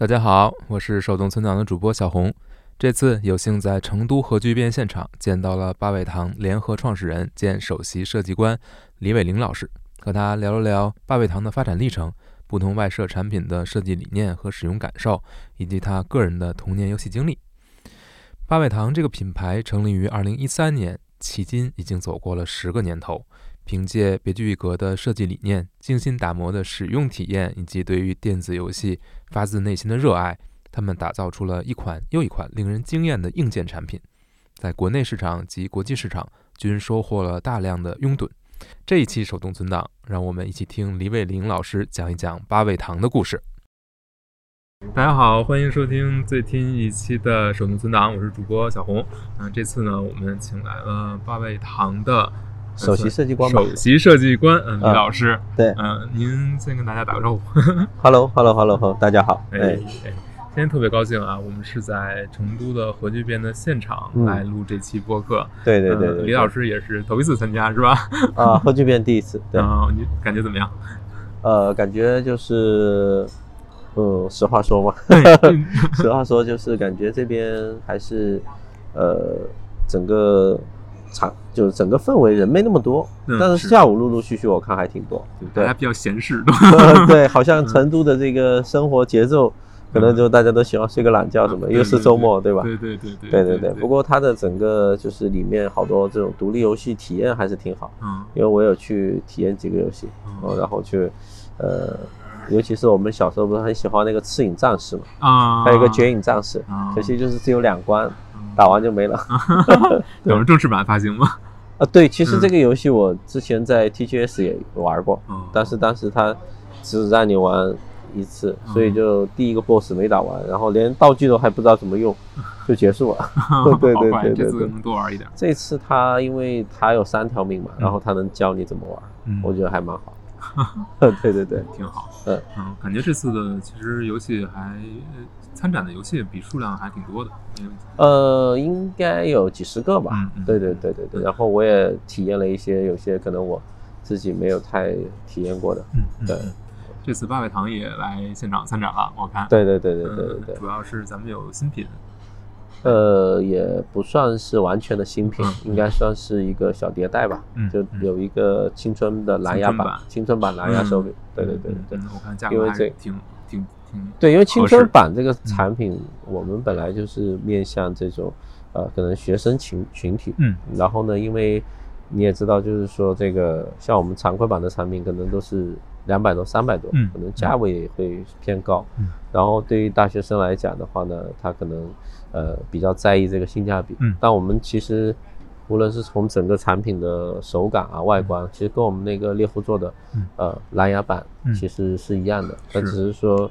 大家好，我是手动存档的主播小红。这次有幸在成都核聚变现场见到了八味堂联合创始人兼首席设计官李伟玲老师，和他聊了聊八味堂的发展历程、不同外设产品的设计理念和使用感受，以及他个人的童年游戏经历。八味堂这个品牌成立于二零一三年，迄今已经走过了十个年头。凭借别具一格的设计理念、精心打磨的使用体验以及对于电子游戏发自内心的热爱，他们打造出了一款又一款令人惊艳的硬件产品，在国内市场及国际市场均收获了大量的拥趸。这一期手动存档，让我们一起听黎卫林老师讲一讲八味堂的故事。大家好，欢迎收听最新一期的手动存档，我是主播小红。嗯，这次呢，我们请来了八味堂的。首席设计官，首席设计官，嗯，李老师，对，嗯，您先跟大家打个招呼。Hello，Hello，Hello，大家好。哎哎，今天特别高兴啊，我们是在成都的核聚变的现场来录这期播客。对对对对，李老师也是头一次参加是吧？啊，核聚变第一次。对，你感觉怎么样？呃，感觉就是，嗯，实话说嘛，实话说就是感觉这边还是，呃，整个。场就是整个氛围人没那么多，但是下午陆陆续续我看还挺多，对，还比较闲适，对，好像成都的这个生活节奏，可能就大家都喜欢睡个懒觉什么，又是周末，对吧？对对对对对对。不过它的整个就是里面好多这种独立游戏体验还是挺好，嗯，因为我有去体验几个游戏，然后去，呃，尤其是我们小时候不是很喜欢那个赤影战士嘛，啊，还有一个绝影战士，可惜就是只有两关。打完就没了，等着正式版发行吗？啊，对，其实这个游戏我之前在 TGS 也玩过，但是当时它只让你玩一次，所以就第一个 BOSS 没打完，然后连道具都还不知道怎么用，就结束了。对对对对，这次能多玩一点。这次它因为它有三条命嘛，然后它能教你怎么玩，我觉得还蛮好。对对对，挺好。嗯嗯，感觉这次的其实游戏还。参展的游戏比数量还挺多的，呃，应该有几十个吧。嗯，对对对对对。然后我也体验了一些，有些可能我自己没有太体验过的。嗯，对。这次八百堂也来现场参展了，我看。对对对对对。主要是咱们有新品。呃，也不算是完全的新品，应该算是一个小迭代吧。嗯。就有一个青春的蓝牙版，青春版蓝牙手柄。对对对对。我看价格还挺挺。对，因为青春版这个产品，我们本来就是面向这种，呃，可能学生群群体。嗯。然后呢，因为你也知道，就是说这个像我们常规版的产品，可能都是两百多、三百多，可能价位也会偏高。嗯。然后对于大学生来讲的话呢，他可能呃比较在意这个性价比。嗯。但我们其实无论是从整个产品的手感啊、外观，其实跟我们那个猎户座的呃蓝牙版其实是一样的，但只是说。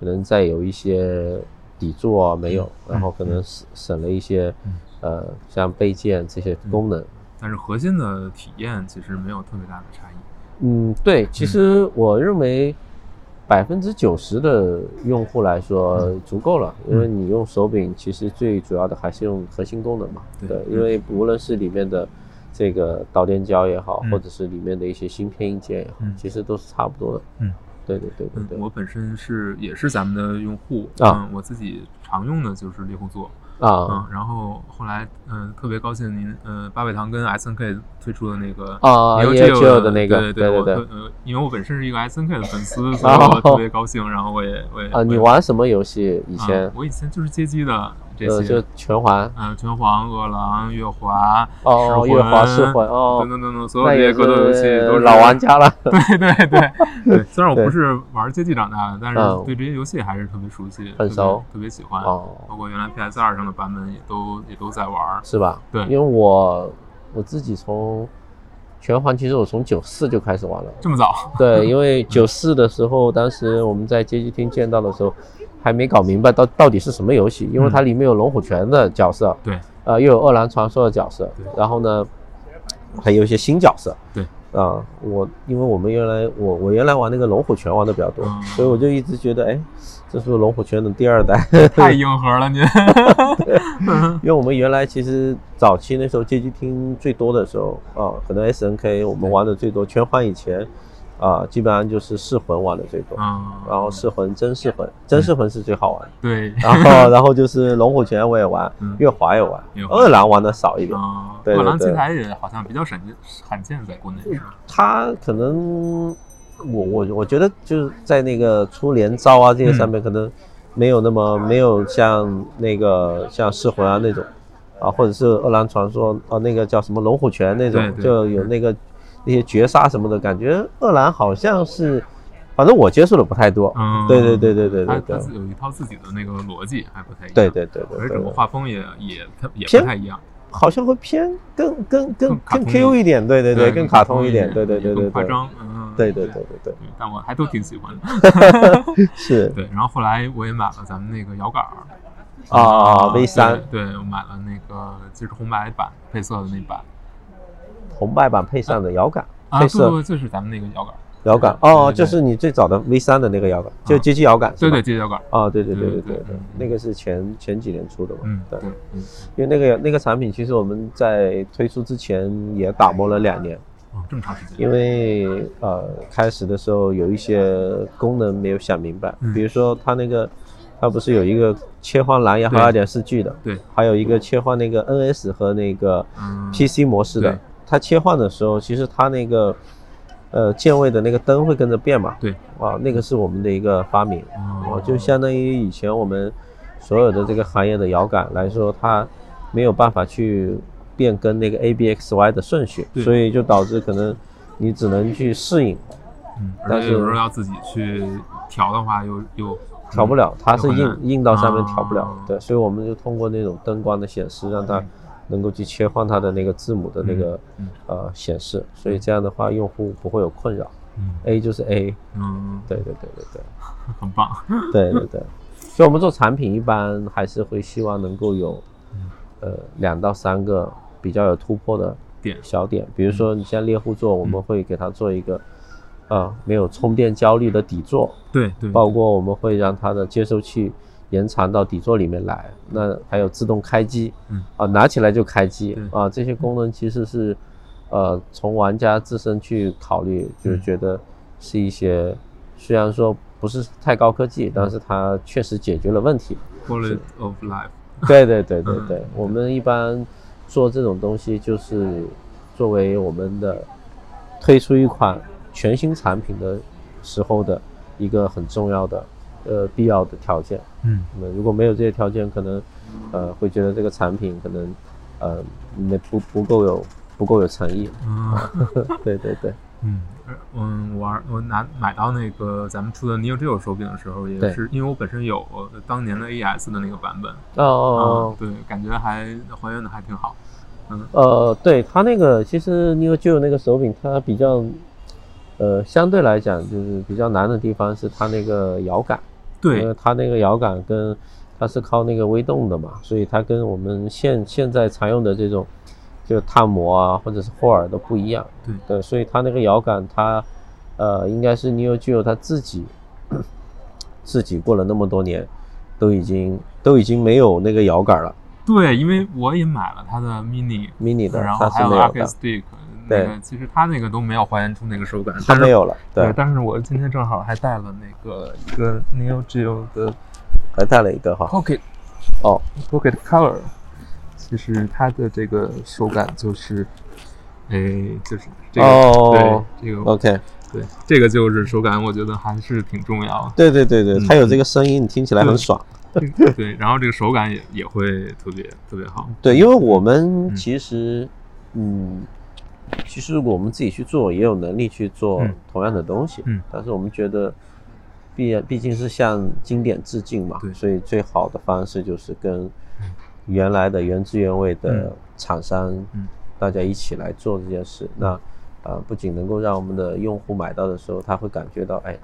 可能再有一些底座没有，然后可能省省了一些，呃，像备件这些功能，但是核心的体验其实没有特别大的差异。嗯，对，其实我认为百分之九十的用户来说足够了，因为你用手柄，其实最主要的还是用核心功能嘛。对，因为无论是里面的这个导电胶也好，或者是里面的一些芯片硬件也好，其实都是差不多的。嗯。对对对对对，我本身是也是咱们的用户啊，我自己常用的就是猎户座。啊，嗯，然后后来，嗯，特别高兴您，嗯，八百堂跟 S N K 推出的那个啊，Neo 的那个，对对对，呃，因为我本身是一个 S N K 的粉丝，所以我特别高兴，然后我也我也啊，你玩什么游戏？以前我以前就是街机的。呃，就拳皇，嗯，拳皇、饿狼、月华、哦，月华、噬魂，哦，等等等等，所有这些格斗游戏都是老玩家了。对对对 对，虽然我不是玩街机长大的，但是对这些游戏还是特别熟悉，很熟，特别喜欢。哦，包括原来 PS 二上的版本也都也都在玩，是吧？对，因为我我自己从拳皇，其实我从九四就开始玩了，这么早？对，因为九四的时候，当时我们在街机厅见到的时候。还没搞明白到到底是什么游戏，因为它里面有龙虎拳的角色，对，呃，又有饿狼传说的角色，然后呢，还有一些新角色，对，啊，我因为我们原来我我原来玩那个龙虎拳玩的比较多，所以我就一直觉得，哎，这是龙虎拳的第二代，太硬核了你，因为我们原来其实早期那时候街机厅最多的时候啊，可能 S N K 我们玩的最多，拳皇以前。啊，基本上就是噬魂玩的最多，然后噬魂、真噬魂、真噬魂是最好玩。对，然后 然后就是龙虎拳我也玩，月华也玩，二郎玩的少一点。对二郎机台也好像比较罕见，罕见在国内？他可能我我我觉得就是在那个出连招啊这些上面可能没有那么没有像那个像噬魂啊那种啊，或者是二郎传说啊那个叫什么龙虎拳那种就有那个。那些绝杀什么的感觉，二兰好像是，反正我接触的不太多。嗯，对对对对对对对，有一套自己的那个逻辑，还不太一样。对对对对，而且整个画风也也也不太一样，好像会偏更更更更 Q 一点。对对对，更卡通一点。对对对对，夸张。嗯，对对对对对。但我还都挺喜欢的。是。对，然后后来我也买了咱们那个摇杆儿。啊，V 三。对，我买了那个就是红白版配色的那版。红白版配上的摇杆，配色就是咱们那个摇杆，摇杆哦，就是你最早的 V 三的那个摇杆，就街机摇杆，对对，街机摇杆，哦，对对对对对对，那个是前前几年出的嘛，嗯，对，嗯，因为那个那个产品，其实我们在推出之前也打磨了两年，哦，这么长时间，因为呃，开始的时候有一些功能没有想明白，比如说它那个，它不是有一个切换蓝牙和二点四 G 的，对，还有一个切换那个 NS 和那个 PC 模式的。它切换的时候，其实它那个，呃，键位的那个灯会跟着变嘛。对。啊，那个是我们的一个发明。哦。就相当于以前我们所有的这个行业的摇杆来说，它没有办法去变更那个 A B X Y 的顺序，所以就导致可能你只能去适应。嗯。但是有时候要自己去调的话，又又调不了，它是硬硬到上面调不了。对。所以我们就通过那种灯光的显示，让它。能够去切换它的那个字母的那个呃显示，所以这样的话用户不会有困扰。A 就是 A。嗯，对对对对对，很棒。对对对，所以我们做产品一般还是会希望能够有呃两到三个比较有突破的点小点，比如说你像猎户座，我们会给它做一个啊没有充电焦虑的底座。对对。包括我们会让它的接收器。延长到底座里面来，那还有自动开机，嗯啊，拿起来就开机啊，这些功能其实是，呃，从玩家自身去考虑，就是觉得是一些虽然说不是太高科技，但是它确实解决了问题。Quality of life。对对对对对，我们一般做这种东西就是作为我们的推出一款全新产品的时候的一个很重要的。呃，必要的条件，嗯，那如果没有这些条件，可能，呃，会觉得这个产品可能，呃，那不不够有不够有诚意，嗯，对对对，嗯，嗯，玩我拿买到那个咱们出的 Neo Geo 手柄的时候，也是因为我本身有当年的 AS 的那个版本，哦哦，对，感觉还还原的还挺好，嗯，呃，对它那个其实 Neo Geo 那个手柄它比较，呃，相对来讲就是比较难的地方是它那个摇杆。对，因为它那个摇杆跟它是靠那个微动的嘛，所以它跟我们现现在常用的这种就碳膜啊或者是霍尔都不一样。对对，所以它那个摇杆它呃应该是 Neo Geo 它自己自己过了那么多年都已经都已经没有那个摇杆了。对，因为我也买了它的 Mini Mini 的，然后还有 Arcade Stick。对，其实它那个都没有还原出那个手感，它没有了。对，但是我今天正好还带了那个一个 Neo Geo 的，还带了一个哈 Pocket，哦，Pocket Color，其实它的这个手感就是，哎，就是这个，对，这个 OK，对，这个就是手感，我觉得还是挺重要的。对对对对，它有这个声音，你听起来很爽。对，然后这个手感也也会特别特别好。对，因为我们其实，嗯。其实，如果我们自己去做，也有能力去做同样的东西。嗯，但是我们觉得，毕毕竟是向经典致敬嘛，所以最好的方式就是跟原来的原汁原味的厂商，大家一起来做这件事。那啊，不仅能够让我们的用户买到的时候，他会感觉到，哎，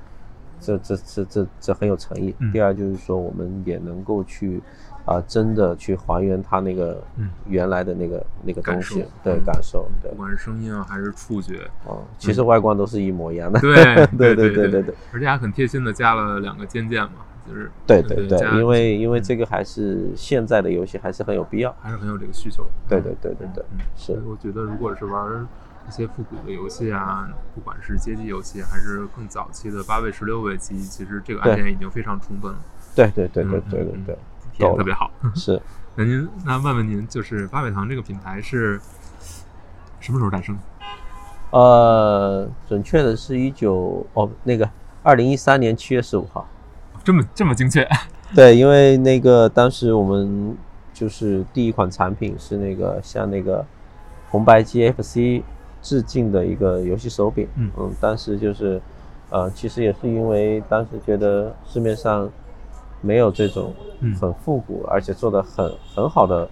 这这这这这很有诚意。第二就是说，我们也能够去。啊，真的去还原它那个原来的那个那个东西，对感受，对，不管是声音啊还是触觉，哦，其实外观都是一模一样的。对对对对对对，而且还很贴心的加了两个肩键嘛，就是对对对，因为因为这个还是现在的游戏还是很有必要，还是很有这个需求。对对对对对，是。我觉得如果是玩一些复古的游戏啊，不管是街机游戏还是更早期的八位、十六位机，其实这个按键已经非常充分了。对对对对对对对，体验特别好。是。那您那问问您，就是八百堂这个品牌是什么时候诞生？呃，准确的是一九哦，那个二零一三年七月十五号。这么这么精确？对，因为那个当时我们就是第一款产品是那个向那个红白机 FC 致敬的一个游戏手柄。嗯嗯，当时就是呃，其实也是因为当时觉得市面上。没有这种很复古，而且做的很很好的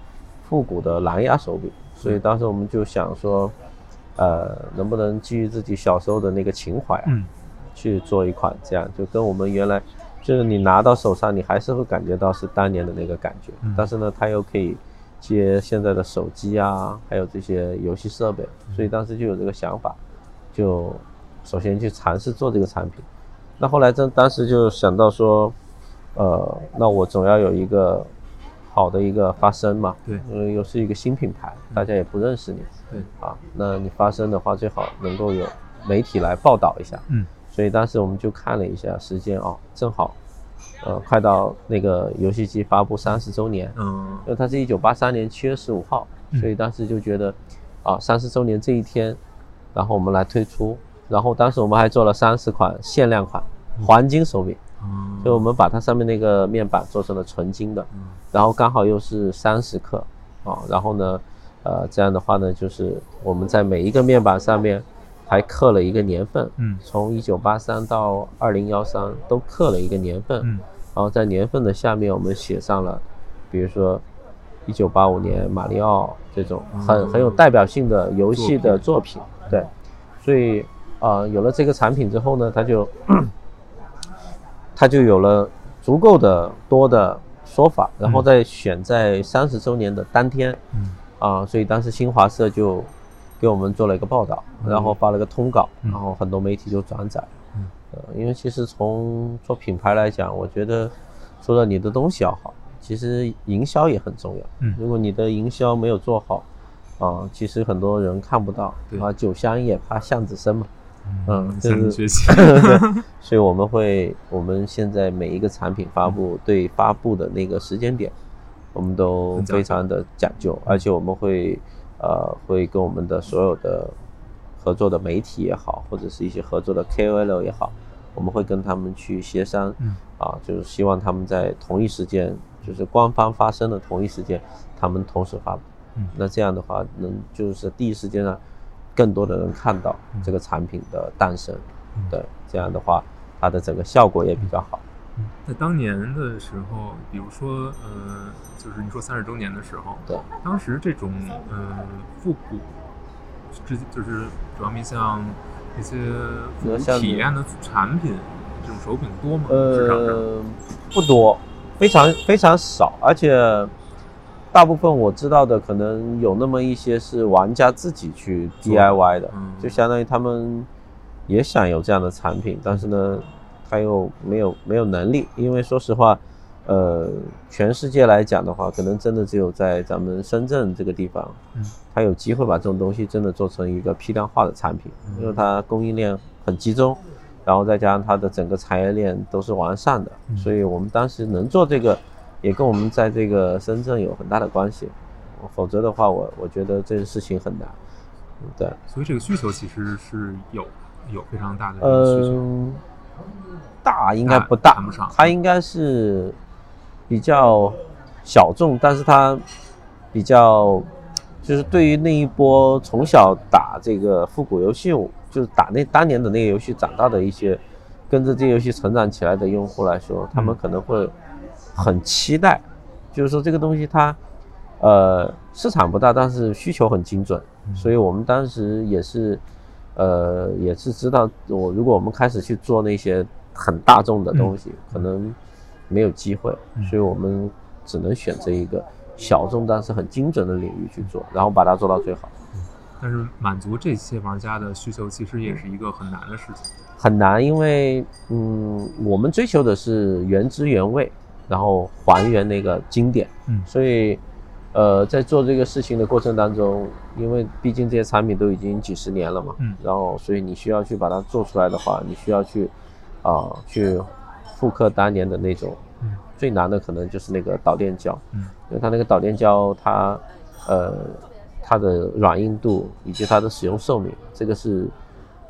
复古的蓝牙手柄，所以当时我们就想说，呃，能不能基于自己小时候的那个情怀啊，去做一款这样，就跟我们原来就是你拿到手上，你还是会感觉到是当年的那个感觉，但是呢，它又可以接现在的手机啊，还有这些游戏设备，所以当时就有这个想法，就首先去尝试做这个产品，那后来真当时就想到说。呃，那我总要有一个好的一个发声嘛，对，因为又是一个新品牌，大家也不认识你，对，啊，那你发声的话，最好能够有媒体来报道一下，嗯，所以当时我们就看了一下时间啊，正好，呃，快到那个游戏机发布三十周年，嗯，因为它是一九八三年七月十五号，所以当时就觉得，啊，三十周年这一天，然后我们来推出，然后当时我们还做了三十款限量款黄金手柄。就我们把它上面那个面板做成了纯金的，然后刚好又是三十克啊，然后呢，呃，这样的话呢，就是我们在每一个面板上面还刻了一个年份，嗯，从一九八三到二零幺三都刻了一个年份，嗯，然后在年份的下面我们写上了，比如说一九八五年马里奥这种很很有代表性的游戏的作品，对，所以啊，有了这个产品之后呢，它就。它就有了足够的多的说法，然后再选在三十周年的当天，嗯，啊，所以当时新华社就给我们做了一个报道，然后发了个通稿，然后很多媒体就转载，嗯，呃，因为其实从做品牌来讲，我觉得除了你的东西要好，其实营销也很重要，嗯，如果你的营销没有做好，啊，其实很多人看不到，啊，酒香也怕巷子深嘛。嗯，向你学习。所以我们会，我们现在每一个产品发布，对发布的那个时间点，我们都非常的讲究，而且我们会，呃，会跟我们的所有的合作的媒体也好，或者是一些合作的 KOL 也好，我们会跟他们去协商，啊，就是希望他们在同一时间，就是官方发生的同一时间，他们同时发布。嗯，那这样的话，能就是第一时间呢。更多的人看到这个产品的诞生，对，这样的话，它的整个效果也比较好。在当年的时候，比如说，呃，就是你说三十周年的时候，对，当时这种呃复古，这就是主要面向一些复古体验的产品，这种手柄多吗？呃，不多，非常非常少，而且。大部分我知道的，可能有那么一些是玩家自己去 DIY 的，就相当于他们也想有这样的产品，但是呢，他又没有没有能力，因为说实话，呃，全世界来讲的话，可能真的只有在咱们深圳这个地方，嗯，他有机会把这种东西真的做成一个批量化的产品，因为它供应链很集中，然后再加上它的整个产业链都是完善的，所以我们当时能做这个。也跟我们在这个深圳有很大的关系，否则的话，我我觉得这个事情很难。对，所以这个需求其实是有有非常大的需求。大应该不大，它应该是比较小众，但是它比较就是对于那一波从小打这个复古游戏，就是打那当年的那个游戏长大的一些跟着这游戏成长起来的用户来说，他们可能会。很期待，就是说这个东西它，呃，市场不大，但是需求很精准，所以我们当时也是，呃，也是知道，我如果我们开始去做那些很大众的东西，可能没有机会，所以我们只能选择一个小众但是很精准的领域去做，然后把它做到最好。但是满足这些玩家的需求，其实也是一个很难的事情。很难，因为嗯，我们追求的是原汁原味。然后还原那个经典，嗯，所以，呃，在做这个事情的过程当中，因为毕竟这些产品都已经几十年了嘛，嗯，然后所以你需要去把它做出来的话，你需要去啊去复刻当年的那种，嗯，最难的可能就是那个导电胶，嗯，因为它那个导电胶它呃它的软硬度以及它的使用寿命，这个是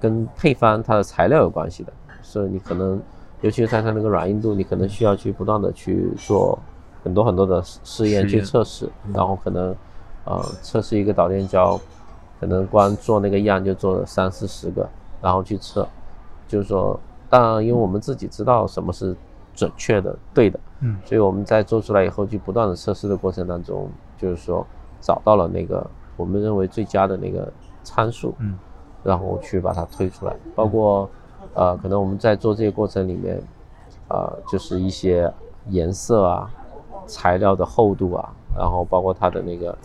跟配方它的材料有关系的，所以你可能尤其是在它那个软硬度，你可能需要去不断的去做。很多很多的试验去测试，然后可能，呃，测试一个导电胶，可能光做那个样就做了三四十个，然后去测，就是说，当然，因为我们自己知道什么是准确的、对的，嗯，所以我们在做出来以后，去不断的测试的过程当中，就是说找到了那个我们认为最佳的那个参数，嗯，然后去把它推出来，包括，呃，可能我们在做这个过程里面，呃，就是一些颜色啊。材料的厚度啊，然后包括它的那个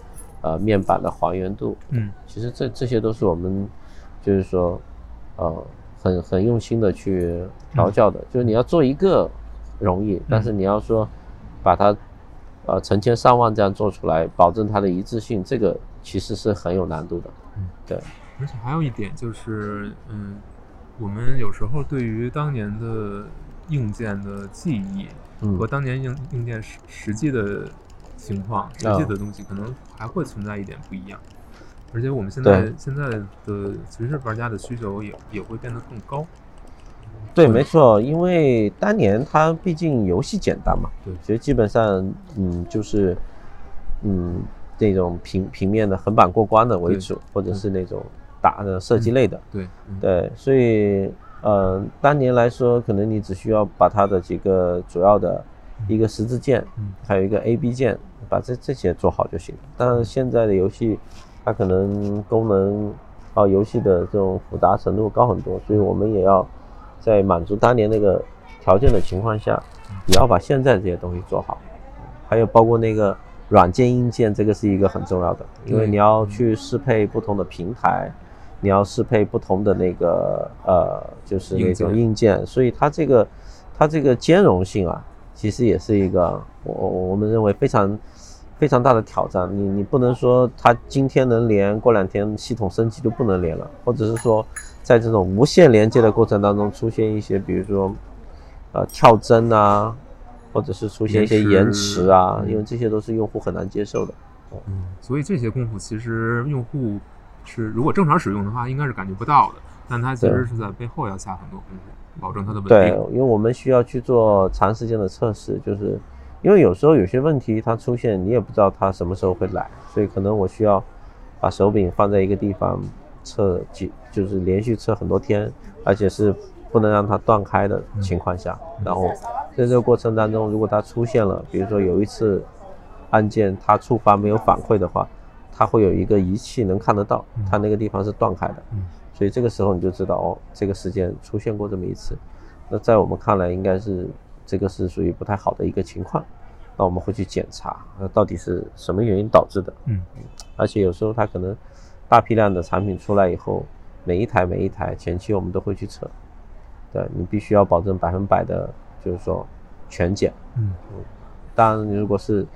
呃面板的还原度，嗯，其实这这些都是我们就是说呃很很用心的去调教的。就是你要做一个容易，但是你要说把它呃成千上万这样做出来，保证它的一致性，这个其实是很有难度的。嗯，对。而且还有一点就是，嗯，我们有时候对于当年的硬件的记忆。和当年硬硬件实实际的情况、实际的东西，可能还会存在一点不一样。而且我们现在现在的其实玩家的需求也也会变得更高。对，没错，因为当年它毕竟游戏简单嘛，对，其实基本上嗯就是嗯那种平平面的横版过关的为主，或者是那种打的射击类的，对对，所以。呃，当年来说，可能你只需要把它的几个主要的一个十字键，还有一个 A B 键，把这这些做好就行了。但是现在的游戏，它可能功能啊，游戏的这种复杂程度高很多，所以我们也要在满足当年那个条件的情况下，也要把现在这些东西做好。还有包括那个软件硬件，这个是一个很重要的，因为你要去适配不同的平台。你要适配不同的那个呃，就是那种硬件，所以它这个它这个兼容性啊，其实也是一个我我们认为非常非常大的挑战。你你不能说它今天能连，过两天系统升级就不能连了，或者是说在这种无线连接的过程当中出现一些，比如说呃跳帧啊，或者是出现一些延迟啊，因为这些都是用户很难接受的。嗯，所以这些功夫其实用户。是，如果正常使用的话，应该是感觉不到的。但它其实是在背后要下很多功夫，保证它的稳定。对，因为我们需要去做长时间的测试，就是因为有时候有些问题它出现，你也不知道它什么时候会来，所以可能我需要把手柄放在一个地方测几，就是连续测很多天，而且是不能让它断开的情况下。然后在这个过程当中，如果它出现了，比如说有一次按键它触发没有反馈的话。它会有一个仪器能看得到，它那个地方是断开的，所以这个时候你就知道哦，这个时间出现过这么一次。那在我们看来，应该是这个是属于不太好的一个情况。那我们会去检查，那到底是什么原因导致的？嗯，而且有时候它可能大批量的产品出来以后，每一台每一台前期我们都会去测，对你必须要保证百分百的，就是说全检。嗯嗯，当然你如果是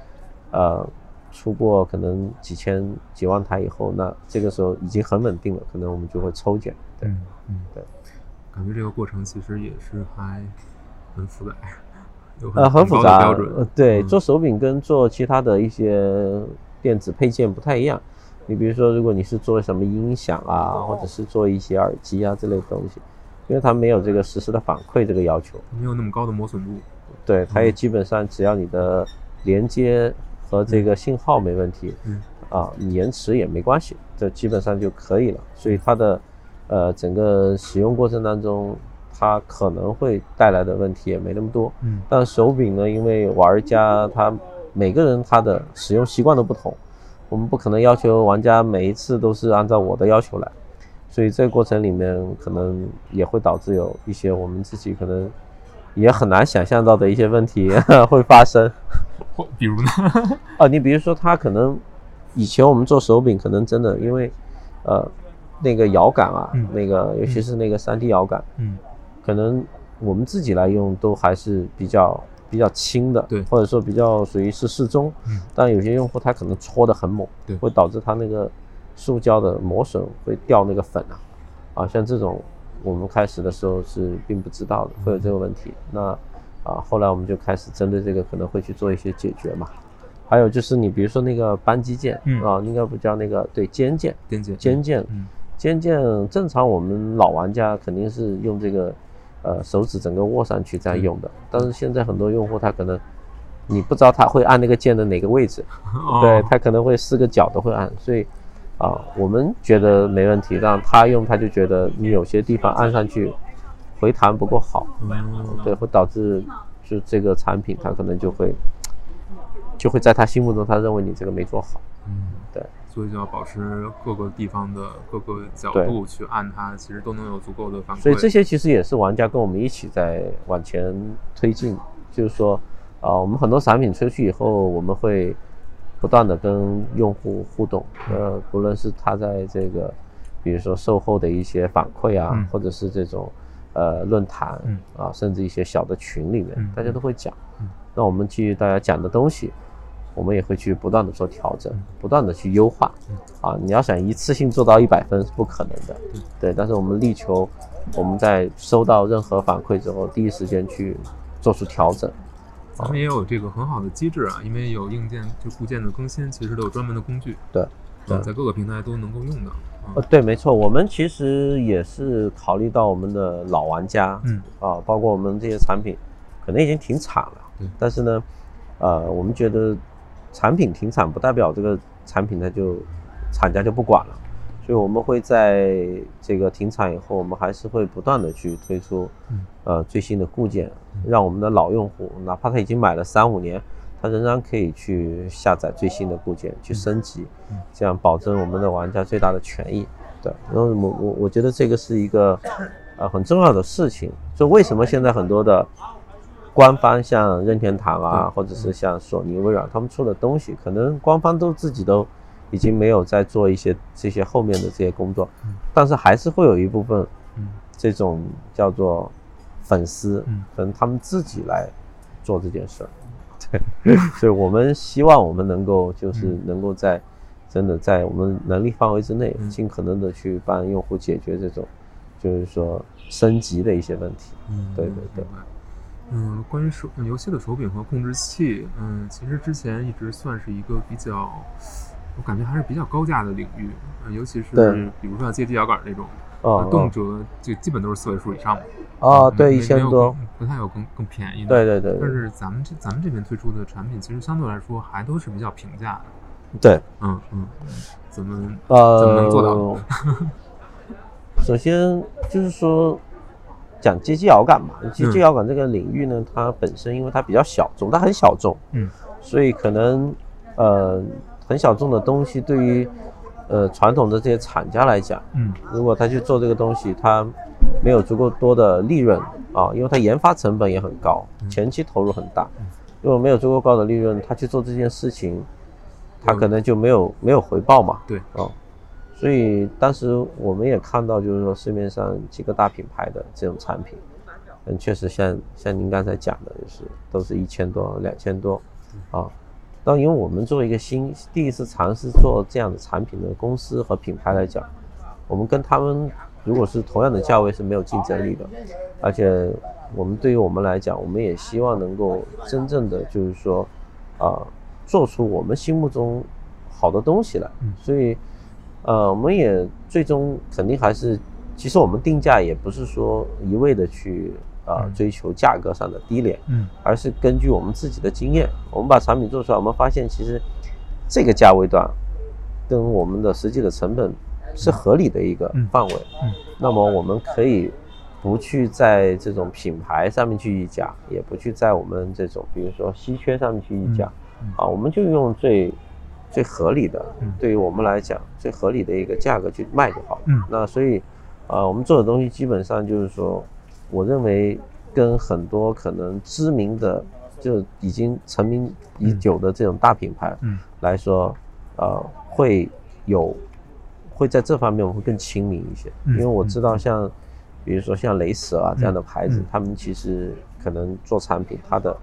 呃。出过可能几千几万台以后，那这个时候已经很稳定了，可能我们就会抽检。对，嗯，对，感觉这个过程其实也是还很复杂，有呃，很复杂。呃，对，做手柄跟做其他的一些电子配件不太一样。你比如说，如果你是做什么音响啊，或者是做一些耳机啊这类东西，因为它没有这个实时的反馈这个要求，没有那么高的磨损度。对，它也基本上只要你的连接。和这个信号没问题，嗯，啊，延迟也没关系，这基本上就可以了。所以它的，呃，整个使用过程当中，它可能会带来的问题也没那么多。嗯，但手柄呢，因为玩家他每个人他的使用习惯都不同，我们不可能要求玩家每一次都是按照我的要求来，所以这个过程里面可能也会导致有一些我们自己可能也很难想象到的一些问题 会发生。或比如呢？啊，你比如说，它可能以前我们做手柄，可能真的因为，呃，那个摇杆啊，那个尤其是那个三 D 摇杆，嗯，可能我们自己来用都还是比较比较轻的，对，或者说比较属于是适中，嗯，但有些用户他可能搓的很猛，对，会导致他那个塑胶的磨损会掉那个粉啊，啊，像这种我们开始的时候是并不知道的会有这个问题，那啊，后来我们就开始针对这个可能会去做一些解决嘛，还有就是你比如说那个扳机键，啊，应该不叫那个对肩键，肩键，肩键，尖键正常我们老玩家肯定是用这个。呃，手指整个握上去在用的，但是现在很多用户他可能，你不知道他会按那个键的哪个位置，对他可能会四个角都会按，所以啊，我们觉得没问题，让他用他就觉得你有些地方按上去回弹不够好，对，会导致就这个产品他可能就会就会在他心目中他认为你这个没做好，嗯，对。所以就要保持各个地方的各个角度去按它，其实都能有足够的反馈。所以这些其实也是玩家跟我们一起在往前推进。就是说，啊，我们很多产品出去以后，我们会不断的跟用户互动。呃，不论是他在这个，比如说售后的一些反馈啊，或者是这种呃论坛啊，甚至一些小的群里面，大家都会讲。那我们基于大家讲的东西。我们也会去不断的做调整，不断的去优化，啊，你要想一次性做到一百分是不可能的，对。但是我们力求我们在收到任何反馈之后，第一时间去做出调整。咱们也有这个很好的机制啊，因为有硬件就固件的更新，其实都有专门的工具，对，在各个平台都能够用的。呃，对，没错，我们其实也是考虑到我们的老玩家，嗯，啊，包括我们这些产品可能已经停产了，嗯，但是呢，呃，我们觉得。产品停产不代表这个产品它就厂家就不管了，所以我们会在这个停产以后，我们还是会不断的去推出呃最新的固件，让我们的老用户哪怕他已经买了三五年，他仍然可以去下载最新的固件去升级，这样保证我们的玩家最大的权益。对，然后我我我觉得这个是一个呃很重要的事情，就为什么现在很多的。官方像任天堂啊，或者是像索尼、微软，他们出的东西，可能官方都自己都已经没有在做一些这些后面的这些工作，但是还是会有一部分，这种叫做粉丝，可能他们自己来做这件事儿。对，所以我们希望我们能够就是能够在真的在我们能力范围之内，尽可能的去帮用户解决这种就是说升级的一些问题。嗯，对对对。嗯，关于手游戏的手柄和控制器，嗯，其实之前一直算是一个比较，我感觉还是比较高价的领域，尤其是比如说像街机摇杆那种，啊，动辄就基本都是四位数以上嘛。啊，对，一千多，不太有更更便宜的。对对对。但是咱们这咱们这边推出的产品，其实相对来说还都是比较平价的。对，嗯嗯，怎么呃怎么能做到？首先就是说。讲街机摇杆嘛，街机摇杆这个领域呢，它本身因为它比较小众，它很小众，嗯，所以可能呃很小众的东西对于呃传统的这些厂家来讲，嗯，如果他去做这个东西，他没有足够多的利润啊，因为他研发成本也很高，前期投入很大，如果没有足够高的利润，他去做这件事情，他可能就没有没有回报嘛，对，啊。所以当时我们也看到，就是说市面上几个大品牌的这种产品，嗯，确实像像您刚才讲的，就是都是一千多、两千多，啊。但因为我们作为一个新第一次尝试做这样的产品的公司和品牌来讲，我们跟他们如果是同样的价位是没有竞争力的，而且我们对于我们来讲，我们也希望能够真正的就是说，啊，做出我们心目中好的东西来，所以。呃，我们也最终肯定还是，其实我们定价也不是说一味的去啊追求价格上的低廉，嗯，而是根据我们自己的经验，我们把产品做出来，我们发现其实这个价位段跟我们的实际的成本是合理的一个范围，嗯，那么我们可以不去在这种品牌上面去议价，也不去在我们这种比如说稀缺上面去议价，啊，我们就用最。最合理的，对于我们来讲，最合理的一个价格去卖就好了。嗯，那所以，啊，我们做的东西基本上就是说，我认为跟很多可能知名的，就已经成名已久的这种大品牌，嗯，来说，呃，会有，会在这方面我会更亲民一些。因为我知道，像，比如说像雷蛇啊这样的牌子，他们其实可能做产品，它的。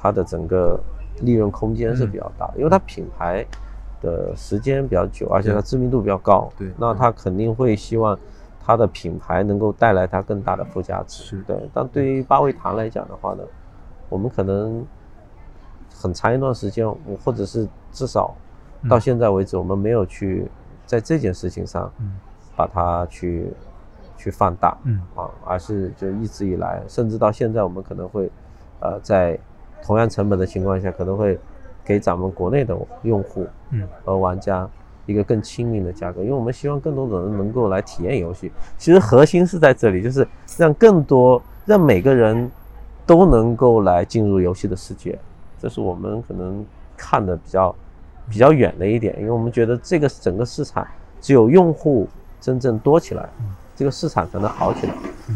它的整个利润空间是比较大，因为它品牌的时间比较久，而且它知名度比较高，对，那它肯定会希望它的品牌能够带来它更大的附加值，是对。但对于八味堂来讲的话呢，我们可能很长一段时间，我或者是至少到现在为止，我们没有去在这件事情上，把它去。去放大，嗯啊，而是就一直以来，甚至到现在，我们可能会，呃，在同样成本的情况下，可能会给咱们国内的用户，嗯和玩家一个更亲民的价格，因为我们希望更多的人能够来体验游戏。其实核心是在这里，就是让更多让每个人都能够来进入游戏的世界，这是我们可能看的比较比较远的一点，因为我们觉得这个整个市场只有用户真正多起来。这个市场才能好起来。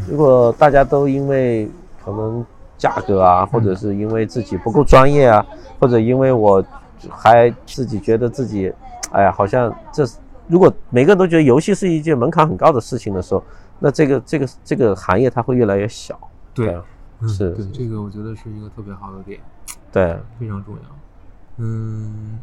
如果大家都因为可能价格啊，或者是因为自己不够专业啊，或者因为我还自己觉得自己，哎呀，好像这如果每个人都觉得游戏是一件门槛很高的事情的时候，那这个这个这个行业它会越来越小。对，是，对，这个我觉得是一个特别好的点。对，非常重要。嗯，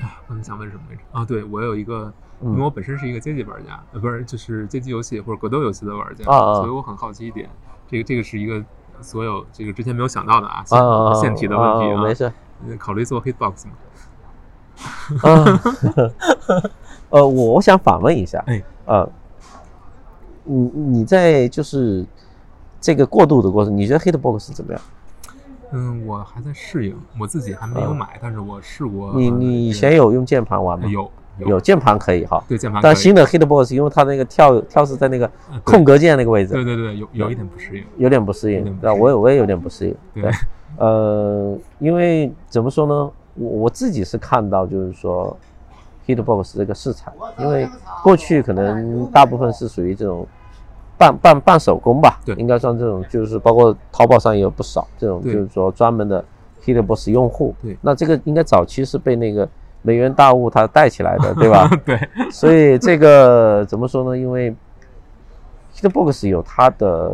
啊，刚才想问什么来着？啊，对我有一个。因为我本身是一个街机玩家，呃，不是，就是街机游戏或者格斗游戏的玩家，所以我很好奇一点，这个这个是一个所有这个之前没有想到的啊，现提的问题啊，没事，考虑做 hitbox 吗？呃，我我想反问一下，哎，呃，你你在就是这个过渡的过程，你觉得 hitbox 怎么样？嗯，我还在适应，我自己还没有买，但是我试过。你你以前有用键盘玩吗？有。有键盘可以哈，对键盘。但新的 Hitbox 因为它那个跳跳是在那个空格键那个位置，对对对，有有一点不适应，有点不适应。那我也我也有点不适应。对，呃，因为怎么说呢，我我自己是看到就是说 Hitbox 这个市场，因为过去可能大部分是属于这种半半半手工吧，对，应该算这种，就是包括淘宝上也有不少这种，就是说专门的 Hitbox 用户。对，那这个应该早期是被那个。美元大物它带起来的，对吧？对，所以这个怎么说呢？因为 Hitbox 有它的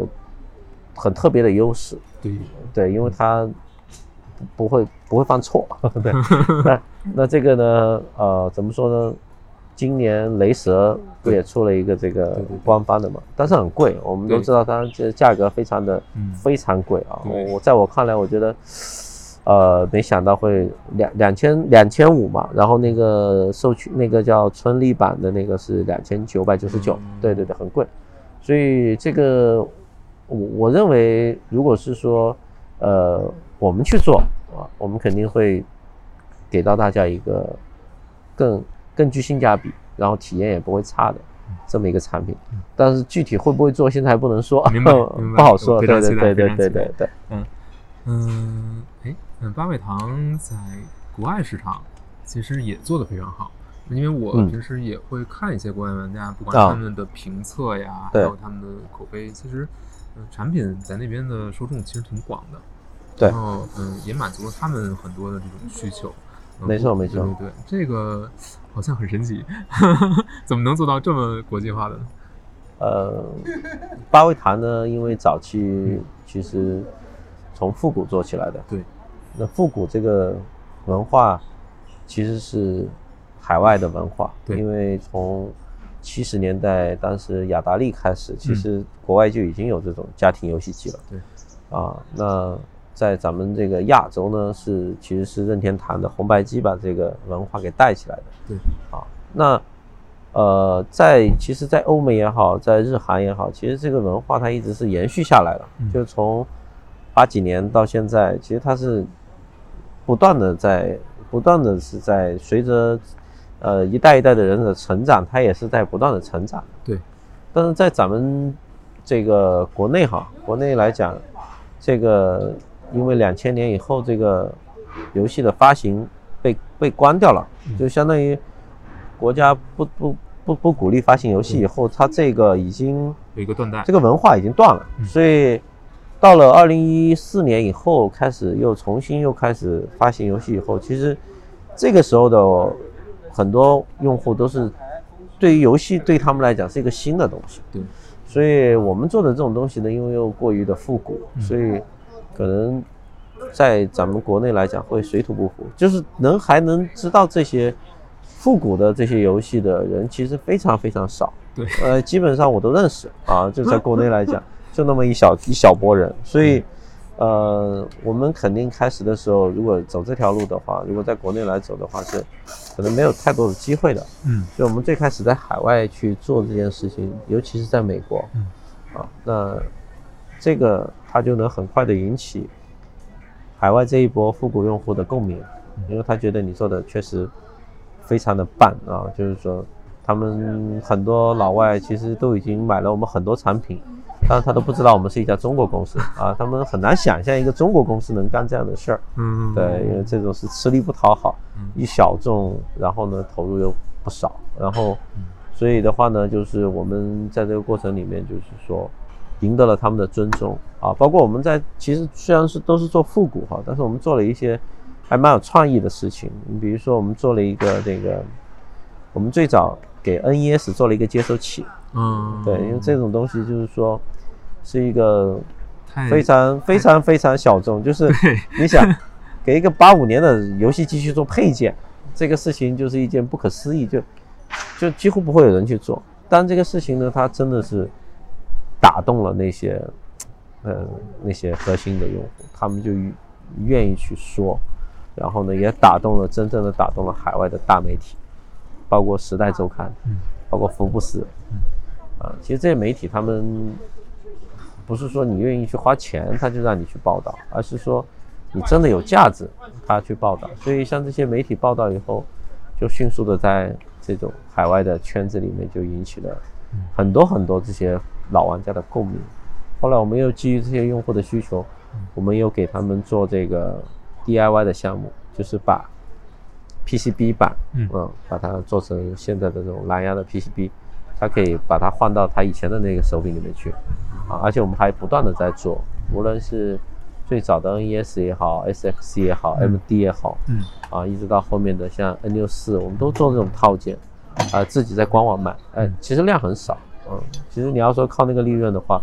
很特别的优势，对对，因为它不会不会犯错，对。那那这个呢？呃，怎么说呢？今年雷蛇不也出了一个这个官方的嘛？但是很贵，我们都知道它这价格非常的非常贵啊。我在我看来，我觉得。呃，没想到会两两千两千五嘛，然后那个授权那个叫春丽版的那个是两千九百九十九，对对对，很贵，所以这个我我认为，如果是说呃我们去做啊，我们肯定会给到大家一个更更具性价比，然后体验也不会差的这么一个产品，但是具体会不会做，现在还不能说，不好说，对对对对对对对，嗯嗯，哎。嗯，八味堂在国外市场其实也做得非常好，因为我平时也会看一些国外玩家，不管他们的评测呀，还有他们的口碑，其实，嗯，产品在那边的受众其实挺广的，对，然后嗯，也满足了他们很多的这种需求。没错，没错，对对，这个好像很神奇，怎么能做到这么国际化的呢？呃，八味堂呢，因为早期其实从复古做起来的，对。那复古这个文化其实是海外的文化，对，因为从七十年代当时雅达利开始，其实国外就已经有这种家庭游戏机了，对，啊，那在咱们这个亚洲呢，是其实是任天堂的红白机把这个文化给带起来的，对，啊，那呃，在其实，在欧美也好，在日韩也好，其实这个文化它一直是延续下来的，就从八几年到现在，其实它是。不断的在，不断的是在随着，呃一代一代的人的成长，它也是在不断的成长。对，但是在咱们这个国内哈，国内来讲，这个因为两千年以后这个游戏的发行被被关掉了，就相当于国家不不不不鼓励发行游戏以后，它这个已经有一个断代，这个文化已经断了，所以。到了二零一四年以后，开始又重新又开始发行游戏以后，其实这个时候的很多用户都是对于游戏对他们来讲是一个新的东西。对，所以我们做的这种东西呢，因为又过于的复古，所以可能在咱们国内来讲会水土不服，就是能还能知道这些复古的这些游戏的人其实非常非常少。对，呃，基本上我都认识啊，就在国内来讲，就那么一小一小波人，所以。呃，我们肯定开始的时候，如果走这条路的话，如果在国内来走的话，是可能没有太多的机会的。嗯，就我们最开始在海外去做这件事情，尤其是在美国，嗯，啊，那这个它就能很快的引起海外这一波复古用户的共鸣，因为他觉得你做的确实非常的棒啊，就是说他们很多老外其实都已经买了我们很多产品。但是他都不知道我们是一家中国公司啊，他们很难想象一个中国公司能干这样的事儿。嗯，对，因为这种是吃力不讨好，一小众，然后呢投入又不少，然后，所以的话呢，就是我们在这个过程里面，就是说赢得了他们的尊重啊。包括我们在其实虽然是都是做复古哈，但是我们做了一些还蛮有创意的事情。你比如说，我们做了一个这个，我们最早给 NES 做了一个接收器。嗯，对，因为这种东西就是说，是一个非常非常非常小众，就是你想 给一个八五年的游戏机去做配件，这个事情就是一件不可思议，就就几乎不会有人去做。但这个事情呢，它真的是打动了那些呃那些核心的用户，他们就愿意去说，然后呢，也打动了真正的打动了海外的大媒体，包括《时代周刊》，包括《福布斯》。啊，其实这些媒体他们不是说你愿意去花钱，他就让你去报道，而是说你真的有价值，他去报道。所以像这些媒体报道以后，就迅速的在这种海外的圈子里面就引起了很多很多这些老玩家的共鸣。后来我们又基于这些用户的需求，我们又给他们做这个 DIY 的项目，就是把 PCB 板，嗯，把它做成现在的这种蓝牙的 PCB。他可以把它换到他以前的那个手柄里面去，啊，而且我们还不断的在做，无论是最早的 NES 也好，SFC 也好，MD 也好，嗯，啊，一直到后面的像 N 六四，我们都做这种套件，啊，自己在官网买，哎，其实量很少，嗯，其实你要说靠那个利润的话，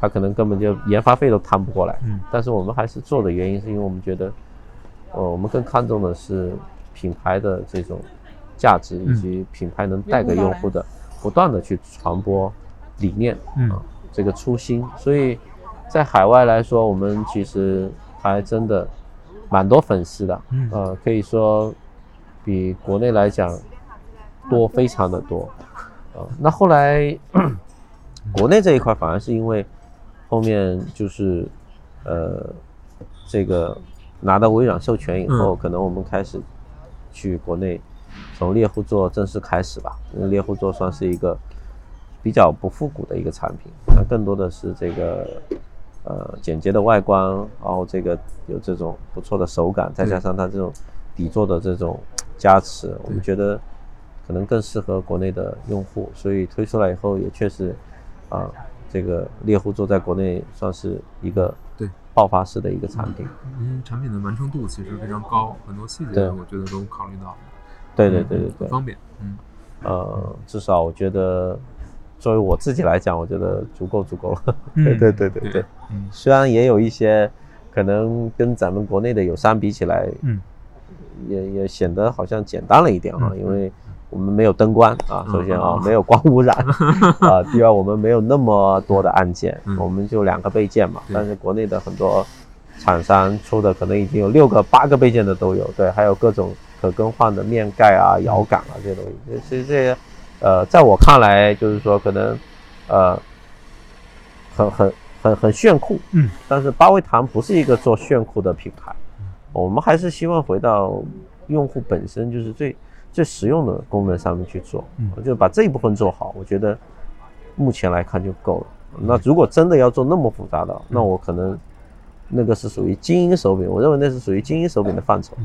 他可能根本就研发费都摊不过来，嗯，但是我们还是做的原因是因为我们觉得，呃，我们更看重的是品牌的这种价值以及品牌能带给用户的。不断的去传播理念啊，这个初心，所以在海外来说，我们其实还真的蛮多粉丝的，呃，可以说比国内来讲多非常的多，呃，那后来 国内这一块反而是因为后面就是呃这个拿到微软授权以后，可能我们开始去国内。从猎户座正式开始吧，因为猎户座算是一个比较不复古的一个产品，它更多的是这个呃简洁的外观，然后这个有这种不错的手感，再加上它这种底座的这种加持，我们觉得可能更适合国内的用户，所以推出来以后也确实啊，这个猎户座在国内算是一个对爆发式的一个产品。嗯，产品的完成度其实非常高，很多细节我觉得都考虑到。对对对对对，方便。嗯，呃，至少我觉得，作为我自己来讲，我觉得足够足够了。对对对对对。嗯，虽然也有一些可能跟咱们国内的友商比起来，嗯，也也显得好像简单了一点啊，因为我们没有灯光啊，首先啊，没有光污染 啊，第二我们没有那么多的按键，我们就两个备件嘛。但是国内的很多厂商出的可能已经有六个、八个备件的都有，对，还有各种。可更换的面盖啊、摇杆啊这些东西，其实这些，呃，在我看来，就是说可能，呃，很很很很炫酷，嗯，但是八味堂不是一个做炫酷的品牌，我们还是希望回到用户本身就是最最实用的功能上面去做，嗯，就把这一部分做好，我觉得目前来看就够了。那如果真的要做那么复杂的，那我可能那个是属于精英手柄，我认为那是属于精英手柄的范畴。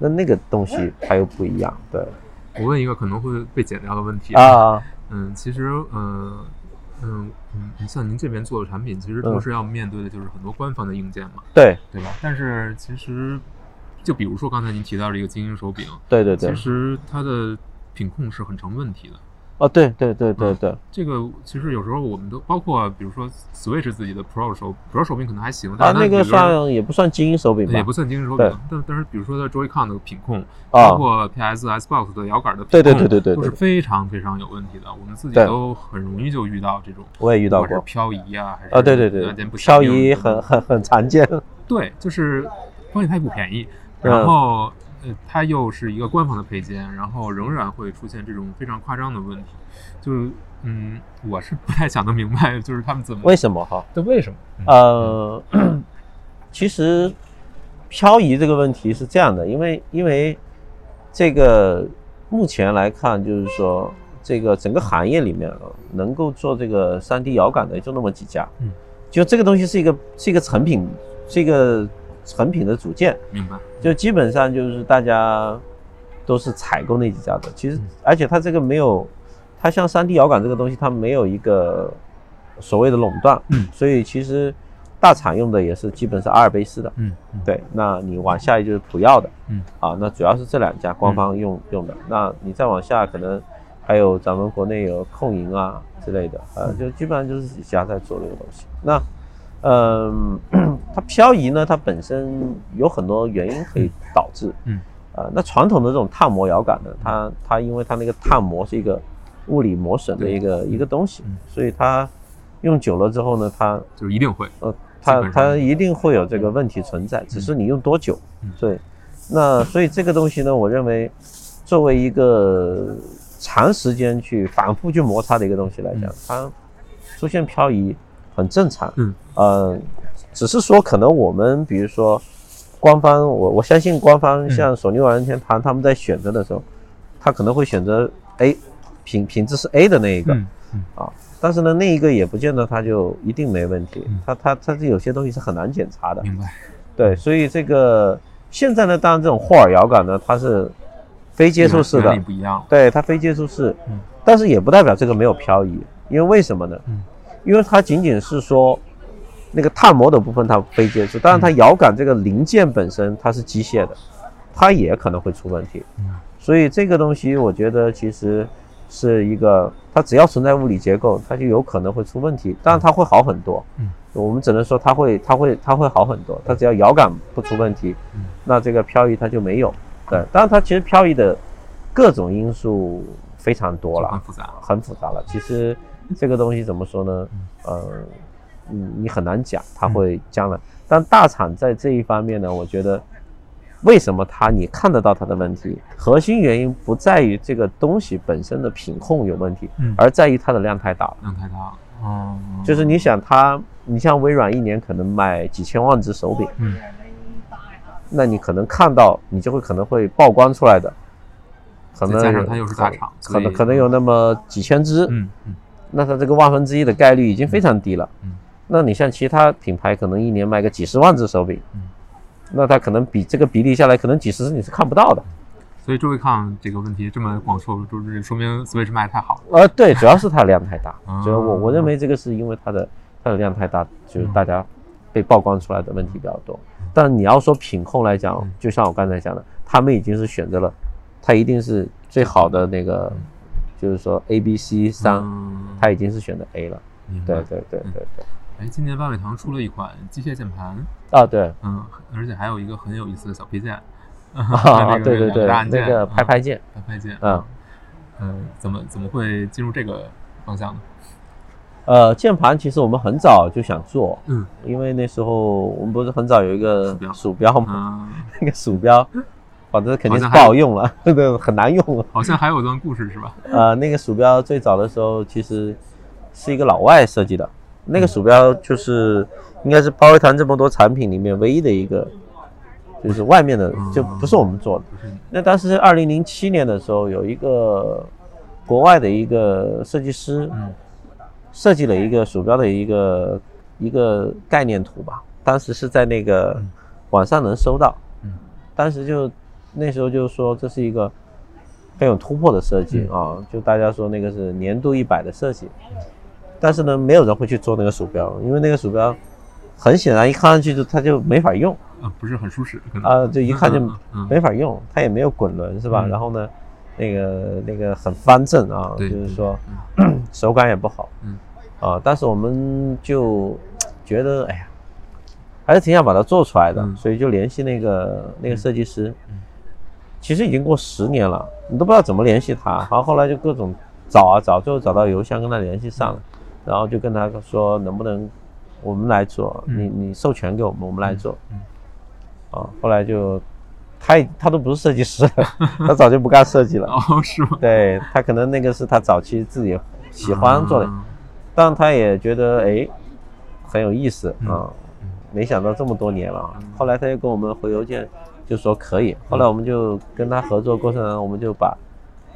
那那个东西它又不一样，对。我问一个可能会被剪掉的问题啊，嗯，其实，嗯，嗯，嗯，你像您这边做的产品，其实同时要面对的就是很多官方的硬件嘛，对，对吧？但是其实，就比如说刚才您提到的一个精英手柄，对对对，其实它的品控是很成问题的，哦，对对对对对，这个其实有时候我们都包括，比如说 Switch 自己的 Pro 手 Pro 手柄可能还行，但那个算也不算精英手柄吧？也不算精英手柄。但但是比如说它 Joy-Con 的品控，包括 PS、Xbox 的摇杆的品控，对对对对对，都是非常非常有问题的。我们自己都很容易就遇到这种，我也遇到过漂移啊，还是啊，对对对，漂移很很很常见。对，就是关键它也不便宜，然后。呃，它又是一个官方的配件，然后仍然会出现这种非常夸张的问题，就是嗯，我是不太想得明白，就是他们怎么为什么哈？这为什么？呃，其实漂移这个问题是这样的，因为因为这个目前来看，就是说这个整个行业里面啊能够做这个三 D 摇杆的就那么几家，嗯，就这个东西是一个是一个成品，是一个。成品的组件，明白？就基本上就是大家都是采购那几家的。其实，而且它这个没有，它像三 D 摇杆这个东西，它没有一个所谓的垄断。嗯。所以其实大厂用的也是基本是阿尔卑斯的。嗯。对，那你往下就是普药的。嗯。啊，那主要是这两家官方用用的。那你再往下，可能还有咱们国内有控银啊之类的，呃，就基本上就是几家在做这个东西。那。嗯，它漂移呢，它本身有很多原因可以导致。嗯，呃，那传统的这种碳膜摇杆呢，它它因为它那个碳膜是一个物理磨损的一个一个东西，所以它用久了之后呢，它就一定会，呃，它它一定会有这个问题存在，只是你用多久。对，那所以这个东西呢，我认为作为一个长时间去反复去摩擦的一个东西来讲，它出现漂移。很正常，嗯，呃，只是说可能我们比如说官方，我我相信官方像索尼、万任天堂他们在选择的时候，他可能会选择 A 品品质是 A 的那一个，啊，但是呢，那一个也不见得它就一定没问题，它它它这有些东西是很难检查的，明白？对，所以这个现在呢，当然这种霍尔摇杆呢，它是非接触式的，不一样，对，它非接触式，嗯，但是也不代表这个没有漂移，因为为什么呢？嗯。因为它仅仅是说那个碳膜的部分它非接触，但是它摇杆这个零件本身它是机械的，它也可能会出问题。嗯，所以这个东西我觉得其实是一个，它只要存在物理结构，它就有可能会出问题。但是它会好很多。嗯，我们只能说它会它会它会好很多。它只要摇杆不出问题，那这个漂移它就没有。对，但是它其实漂移的各种因素非常多了，很复杂，很复杂了。其实。这个东西怎么说呢？呃，你你很难讲，它会将来。但大厂在这一方面呢，我觉得，为什么它你看得到它的问题？核心原因不在于这个东西本身的品控有问题，而在于它的量太大了。量太大。哦。就是你想它，你像微软一年可能卖几千万只手柄，嗯，那你可能看到，你就会可能会曝光出来的，可能加上它又是大厂，可能可能有那么几千只，嗯嗯。那它这个万分之一的概率已经非常低了。嗯，那你像其他品牌，可能一年卖个几十万只手柄，嗯，那它可能比这个比例下来，可能几十只你是看不到的。所以周维抗这个问题这么广受，就是说明 Switch 卖太好了。呃，对，主要是它量太大。主要我我认为这个是因为它的它的量太大，就是大家被曝光出来的问题比较多。但你要说品控来讲，就像我刚才讲的，他们已经是选择了，它一定是最好的那个。就是说，A、B、C 三，它已经是选的 A 了。对对对对对。哎，今年八尾堂出了一款机械键盘啊，对，嗯，而且还有一个很有意思的小配件。啊，对对对，那个拍拍键，拍拍键。嗯嗯，怎么怎么会进入这个方向呢？呃，键盘其实我们很早就想做，嗯，因为那时候我们不是很早有一个鼠标吗？那个鼠标。反正肯定是不好用了，这个很难用。好像还有段故事是吧？呃，那个鼠标最早的时候其实是一个老外设计的，那个鼠标就是应该是包围团这么多产品里面唯一的一个，就是外面的就不是我们做的。那当时二零零七年的时候，有一个国外的一个设计师，设计了一个鼠标的一个一个概念图吧。当时是在那个网上能搜到，当时就。那时候就是说这是一个很有突破的设计啊，就大家说那个是年度一百的设计，但是呢，没有人会去做那个鼠标，因为那个鼠标很显然一看上去就它就没法用啊，不是很舒适啊，就一看就没法用，它也没有滚轮是吧？然后呢，那个那个很方正啊，就是说 手感也不好，嗯，啊，但是我们就 觉得哎呀，还是挺想把它做出来的，所以就联系那个那个设计师，其实已经过十年了，你都不知道怎么联系他，然后后来就各种找啊找，最后找到邮箱跟他联系上了，然后就跟他说能不能我们来做，你你授权给我们，我们来做，啊，后来就。他他都不是设计师，他早就不干设计了。哦，是吗？对他可能那个是他早期自己喜欢做的，但他也觉得哎很有意思啊。没想到这么多年了，后来他又跟我们回邮件，就说可以。后来我们就跟他合作过程中，我们就把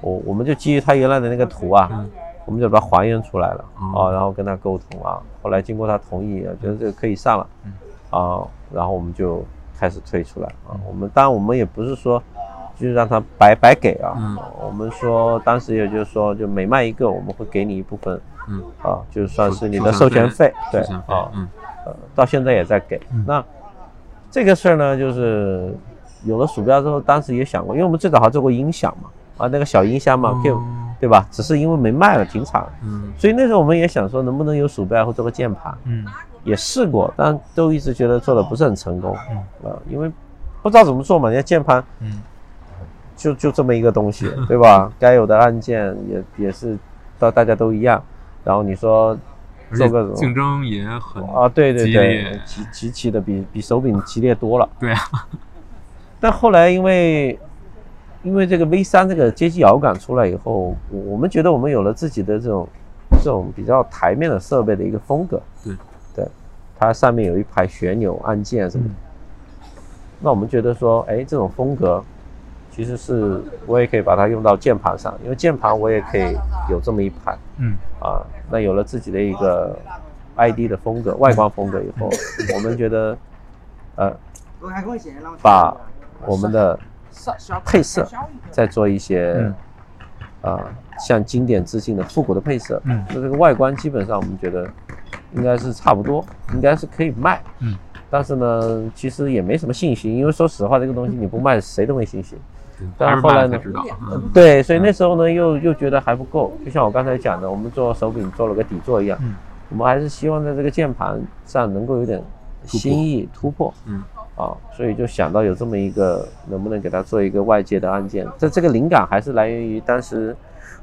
我我们就基于他原来的那个图啊，我们就把它还原出来了啊，然后跟他沟通啊。后来经过他同意，觉得这个可以上了啊，然后我们就。开始推出来啊！我们当然我们也不是说，就是让他白白给啊。嗯。我们说当时也就是说，就每卖一个，我们会给你一部分。嗯。啊，就算是你的授权费。对。啊。嗯。呃，到现在也在给。那这个事儿呢，就是有了鼠标之后，当时也想过，因为我们最早还做过音响嘛，啊，那个小音箱嘛，对对吧？只是因为没卖了，停产了。嗯。所以那时候我们也想说，能不能有鼠标，或做个键盘？嗯。也试过，但都一直觉得做的不是很成功，啊，因为不知道怎么做嘛。人家键盘，嗯，就就这么一个东西，对吧？该有的按键也也是到大家都一样。然后你说做个竞争也很啊，对对对，极极其的比比手柄激烈多了。对啊。但后来因为因为这个 V 三这个街机摇杆出来以后，我们觉得我们有了自己的这种这种比较台面的设备的一个风格。对。对它上面有一排旋钮按键什么的，那我们觉得说，哎，这种风格其实是我也可以把它用到键盘上，因为键盘我也可以有这么一排，嗯，啊，那有了自己的一个 ID 的风格、外观风格以后，我们觉得，呃，把我们的配色再做一些，啊，像经典致敬的复古的配色，嗯，那这个外观基本上我们觉得。应该是差不多，应该是可以卖。嗯，但是呢，其实也没什么信心，因为说实话，这个东西你不卖，谁都没信心。但是后来呢？对，所以那时候呢，又又觉得还不够。就像我刚才讲的，我们做手柄做了个底座一样，我们还是希望在这个键盘上能够有点新意突破。嗯，啊，所以就想到有这么一个，能不能给它做一个外界的按键？这这个灵感还是来源于当时。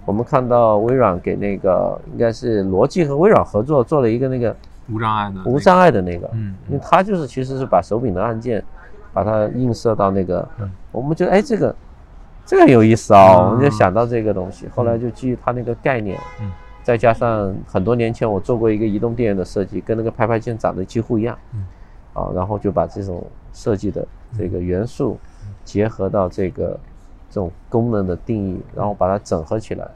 我们看到微软给那个应该是罗技和微软合作做了一个那个无障碍的无障碍的那个，嗯，因为它就是其实是把手柄的按键把它映射到那个，嗯我们觉得哎这个这个有意思啊，我们就想到这个东西，后来就基于它那个概念，嗯，再加上很多年前我做过一个移动电源的设计，跟那个拍拍键长得几乎一样，嗯，啊，然后就把这种设计的这个元素结合到这个。这种功能的定义，然后把它整合起来，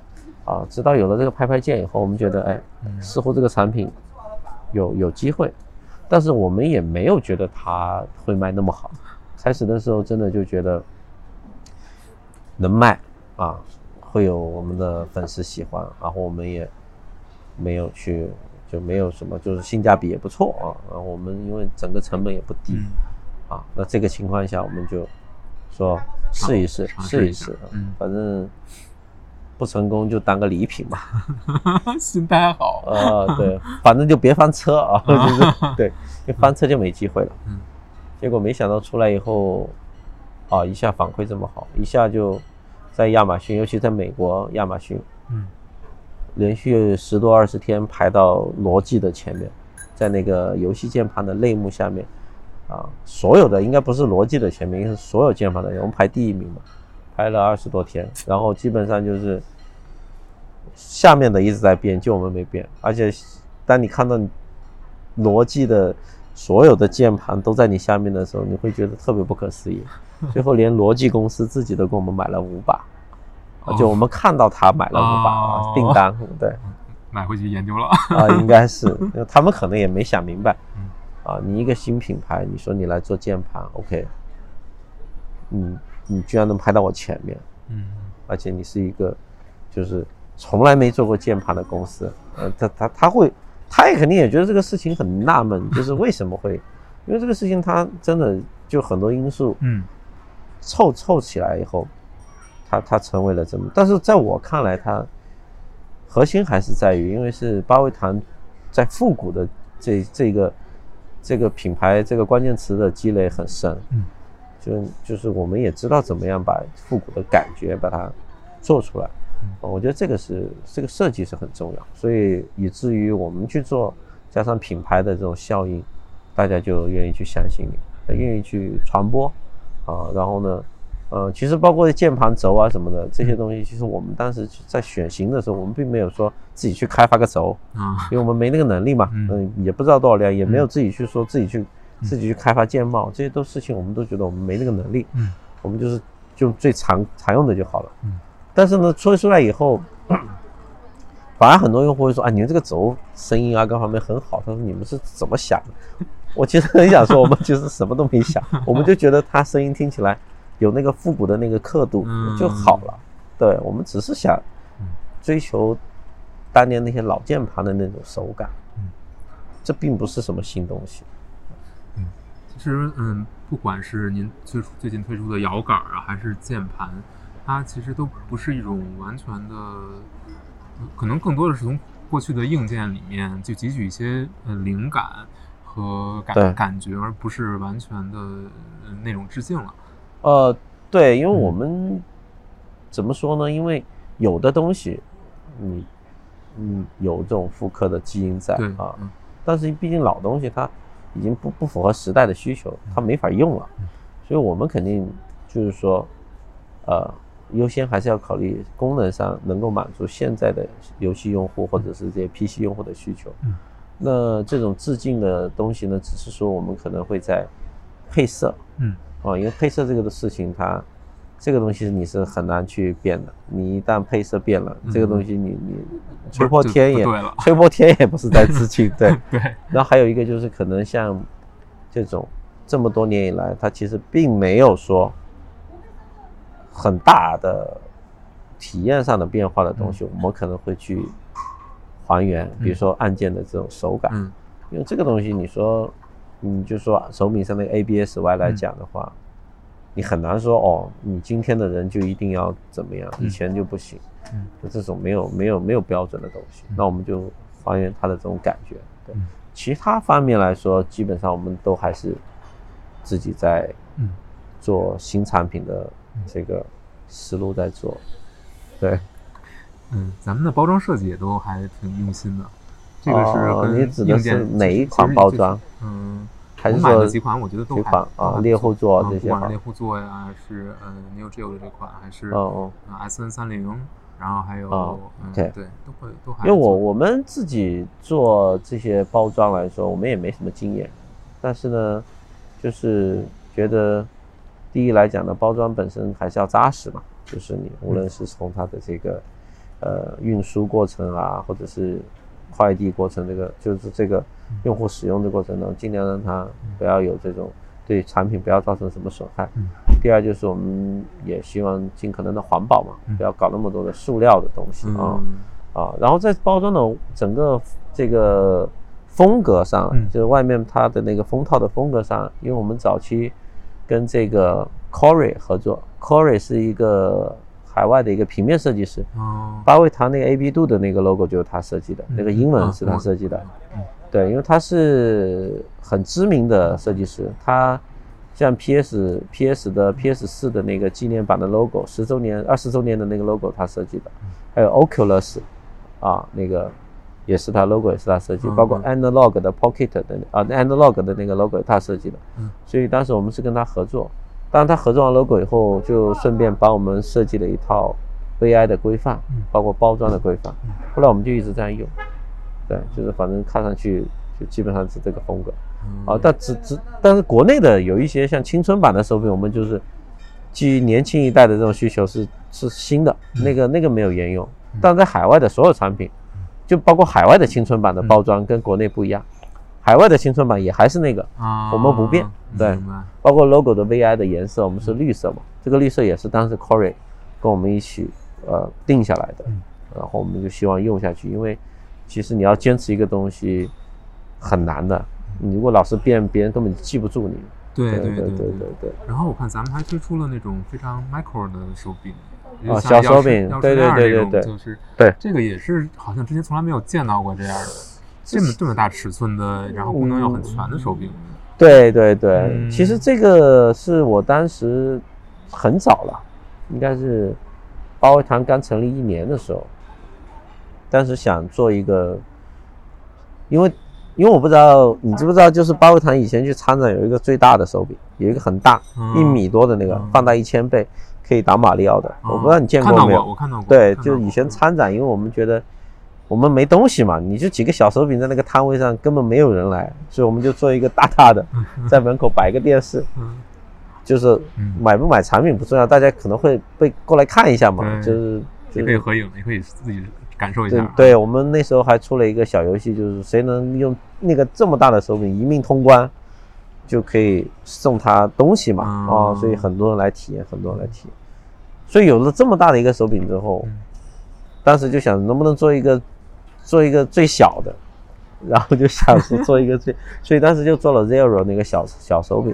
啊，直到有了这个拍拍键以后，我们觉得，哎，似乎这个产品有有机会，但是我们也没有觉得它会卖那么好。开始的时候真的就觉得能卖啊，会有我们的粉丝喜欢，然后我们也没有去，就没有什么，就是性价比也不错啊。我们因为整个成本也不低，啊，那这个情况下我们就。说试一试，试一试，嗯，反正不成功就当个礼品嘛。心态好啊，对，反正就别翻车啊，就是 对，一翻车就没机会了。嗯，结果没想到出来以后，啊，一下反馈这么好，一下就在亚马逊，尤其在美国亚马逊，嗯，连续十多二十天排到罗技的前面，在那个游戏键盘的类目下面。啊，所有的应该不是逻辑的前面，应该是所有键盘的，我们排第一名嘛，排了二十多天，然后基本上就是下面的一直在变，就我们没变。而且当你看到逻辑的所有的键盘都在你下面的时候，你会觉得特别不可思议。最后连逻辑公司自己都给我们买了五把，就我们看到他买了五把订单，对，买回去研究了。啊，应该是。他们可能也没想明白。啊，你一个新品牌，你说你来做键盘，OK，嗯，你居然能排到我前面，嗯，而且你是一个就是从来没做过键盘的公司，呃，他他他会，他也肯定也觉得这个事情很纳闷，就是为什么会，因为这个事情他真的就很多因素，嗯，凑凑起来以后，他。它它成为了这么，但是在我看来，它核心还是在于，因为是八味堂在复古的这这个这个品牌这个关键词的积累很深，嗯，就就是我们也知道怎么样把复古的感觉把它做出来，嗯，我觉得这个是这个设计是很重要，所以以至于我们去做，加上品牌的这种效应，大家就愿意去相信你，愿意去传播，啊，然后呢？呃，其实包括键盘轴啊什么的这些东西，其实我们当时在选型的时候，我们并没有说自己去开发个轴啊，因为我们没那个能力嘛，嗯，也不知道多少量，也没有自己去说自己去自己去开发键帽，这些都事情我们都觉得我们没那个能力，嗯，我们就是就最常常用的就好了，嗯，但是呢，说出来以后，反而很多用户会说啊，你们这个轴声音啊各方面很好，他说你们是怎么想的？我其实很想说，我们其实什么都没想，我们就觉得它声音听起来。有那个复古的那个刻度就好了，对我们只是想追求当年那些老键盘的那种手感，这并不是什么新东西。嗯，其实嗯，不管是您最最近推出的摇杆啊，还是键盘，它其实都不是一种完全的，可能更多的是从过去的硬件里面就汲取一些呃灵感和感感觉，而不是完全的那种致敬了。呃，对，因为我们怎么说呢？因为有的东西，你嗯有这种复刻的基因在啊，但是毕竟老东西它已经不不符合时代的需求，它没法用了，所以我们肯定就是说，呃，优先还是要考虑功能上能够满足现在的游戏用户或者是这些 PC 用户的需求。那这种致敬的东西呢，只是说我们可能会在配色，嗯。哦，因为配色这个的事情，它这个东西你是很难去变的。你一旦配色变了，这个东西你你吹破天也吹破天也不是在致敬，对 对。然后还有一个就是可能像这种这么多年以来，它其实并没有说很大的体验上的变化的东西，我们可能会去还原，比如说按键的这种手感，因为这个东西你说。你就说手柄上那个 ABS-Y 来讲的话，你很难说哦，你今天的人就一定要怎么样，以前就不行，就这种没有没有没有标准的东西，那我们就还原它的这种感觉。对，其他方面来说，基本上我们都还是自己在做新产品的这个思路在做。对，嗯，咱们的包装设计也都还挺用心的。这个是你指的是哪一款包装？嗯。还是说几款，我觉得都还啊，猎户座这些，不管是猎户座呀，是呃 Neo Geo 的这款，还是哦哦 S N 三零，然后还有对对，都会都还。因为我我们自己做这些包装来说，我们也没什么经验，但是呢，就是觉得第一来讲呢，包装本身还是要扎实嘛，就是你无论是从它的这个呃运输过程啊，或者是快递过程，这个就是这个。用户使用的过程中，尽量让他不要有这种对产品不要造成什么损害。第二就是我们也希望尽可能的环保嘛，不要搞那么多的塑料的东西啊啊。然后在包装的整个这个风格上，就是外面它的那个封套的风格上，因为我们早期跟这个 Corey 合作，Corey 是一个海外的一个平面设计师，八味堂那个 A B 度的那个 logo 就是他设计的，那个英文是他设计的。对，因为他是很知名的设计师，他像 PS PS 的 PS 四的那个纪念版的 logo，十周年、二十周年的那个 logo 他设计的，还有 Oculus 啊，那个也是他 logo 也是他设计，包括 Analog 的 Pocket 的啊 Analog 的那个 logo 他设计的，所以当时我们是跟他合作，当然他合作完 logo 以后，就顺便帮我们设计了一套 VI 的规范，包括包装的规范，后来我们就一直这样用。对，就是反正看上去就基本上是这个风格，啊，但只只但是国内的有一些像青春版的手柄，我们就是基于年轻一代的这种需求是是新的，那个那个没有沿用，但在海外的所有产品，就包括海外的青春版的包装跟国内不一样，海外的青春版也还是那个，我们不变，对，包括 logo 的 VI 的颜色我们是绿色嘛，这个绿色也是当时 Corey 跟我们一起呃定下来的，然后我们就希望用下去，因为。其实你要坚持一个东西很难的，你如果老是变，别人根本记不住你。对对对对对对。然后我看咱们还推出了那种非常 micro 的手柄，啊，小手柄，对对对对对，就是对这个也是好像之前从来没有见到过这样的这么这么大尺寸的，然后功能又很全的手柄。对对对，其实这个是我当时很早了，应该是八味堂刚成立一年的时候，当时想做一个，因为。因为我不知道你知不知道，就是八味堂以前去参展有一个最大的手柄，有一个很大一米多的那个，放大一千倍，可以打马里奥的。我不知道你见过没有？我看到过。对，就是以前参展，因为我们觉得我们没东西嘛，你就几个小手柄在那个摊位上，根本没有人来，所以我们就做一个大大的，在门口摆个电视，就是买不买产品不重要，大家可能会被过来看一下嘛，就是也可以合影，也可以自己。感受一下，对，对我们那时候还出了一个小游戏，就是谁能用那个这么大的手柄一命通关，就可以送他东西嘛，啊，所以很多人来体验，很多人来体验。所以有了这么大的一个手柄之后，当时就想能不能做一个做一个最小的，然后就想说做一个最，所以当时就做了 Zero 那个小小手柄，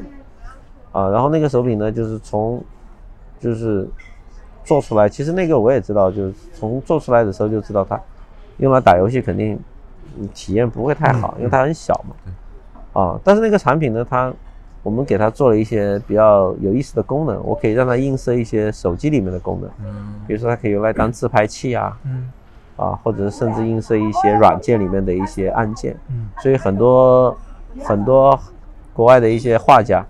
啊，然后那个手柄呢，就是从就是。做出来，其实那个我也知道，就是从做出来的时候就知道它用来打游戏肯定体验不会太好，因为它很小嘛。啊，但是那个产品呢，它我们给它做了一些比较有意思的功能，我可以让它映射一些手机里面的功能，嗯，比如说它可以用来当自拍器啊，嗯，啊，或者甚至映射一些软件里面的一些按键，嗯，所以很多很多国外的一些画家。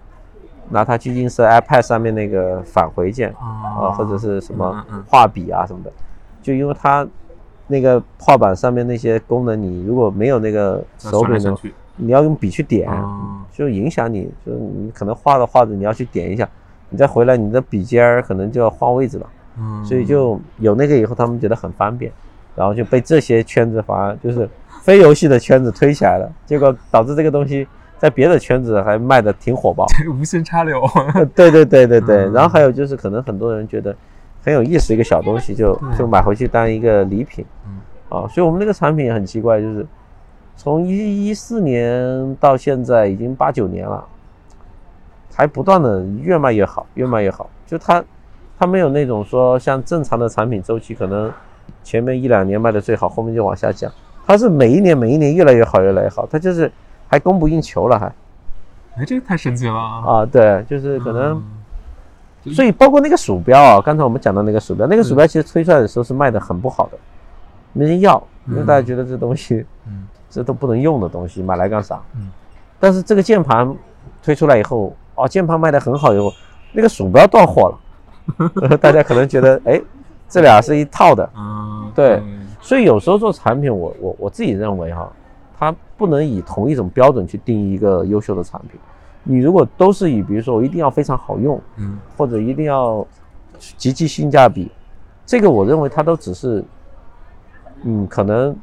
拿它去映射 iPad 上面那个返回键啊，或者是什么画笔啊什么的，就因为它那个画板上面那些功能，你如果没有那个手柄的，你要用笔去点，就影响你，就你可能画着画着你要去点一下，你再回来你的笔尖儿可能就要换位置了，所以就有那个以后他们觉得很方便，然后就被这些圈子反而就是非游戏的圈子推起来了，结果导致这个东西。在别的圈子还卖的挺火爆，无心插柳。对对对对对，然后还有就是可能很多人觉得很有意思一个小东西，就就买回去当一个礼品。嗯，啊，所以我们那个产品也很奇怪，就是从一一四年到现在已经八九年了，还不断的越卖越好，越卖越好。就它它没有那种说像正常的产品周期，可能前面一两年卖的最好，后面就往下降。它是每一年每一年越来越好，越来越好。它就是。还供不应求了，还，哎，这个太神奇了啊！对，就是可能，所以包括那个鼠标啊，刚才我们讲到那个鼠标，那个鼠标其实推出来的时候是卖的很不好的，没人要，因为大家觉得这东西，嗯，这都不能用的东西，买来干啥？嗯，但是这个键盘推出来以后，哦，键盘卖的很好以后，那个鼠标断货了，大家可能觉得，哎，这俩是一套的，嗯，对，所以有时候做产品，我我我自己认为哈。它不能以同一种标准去定义一个优秀的产品。你如果都是以，比如说我一定要非常好用，嗯，或者一定要极其性价比，这个我认为它都只是，嗯，可能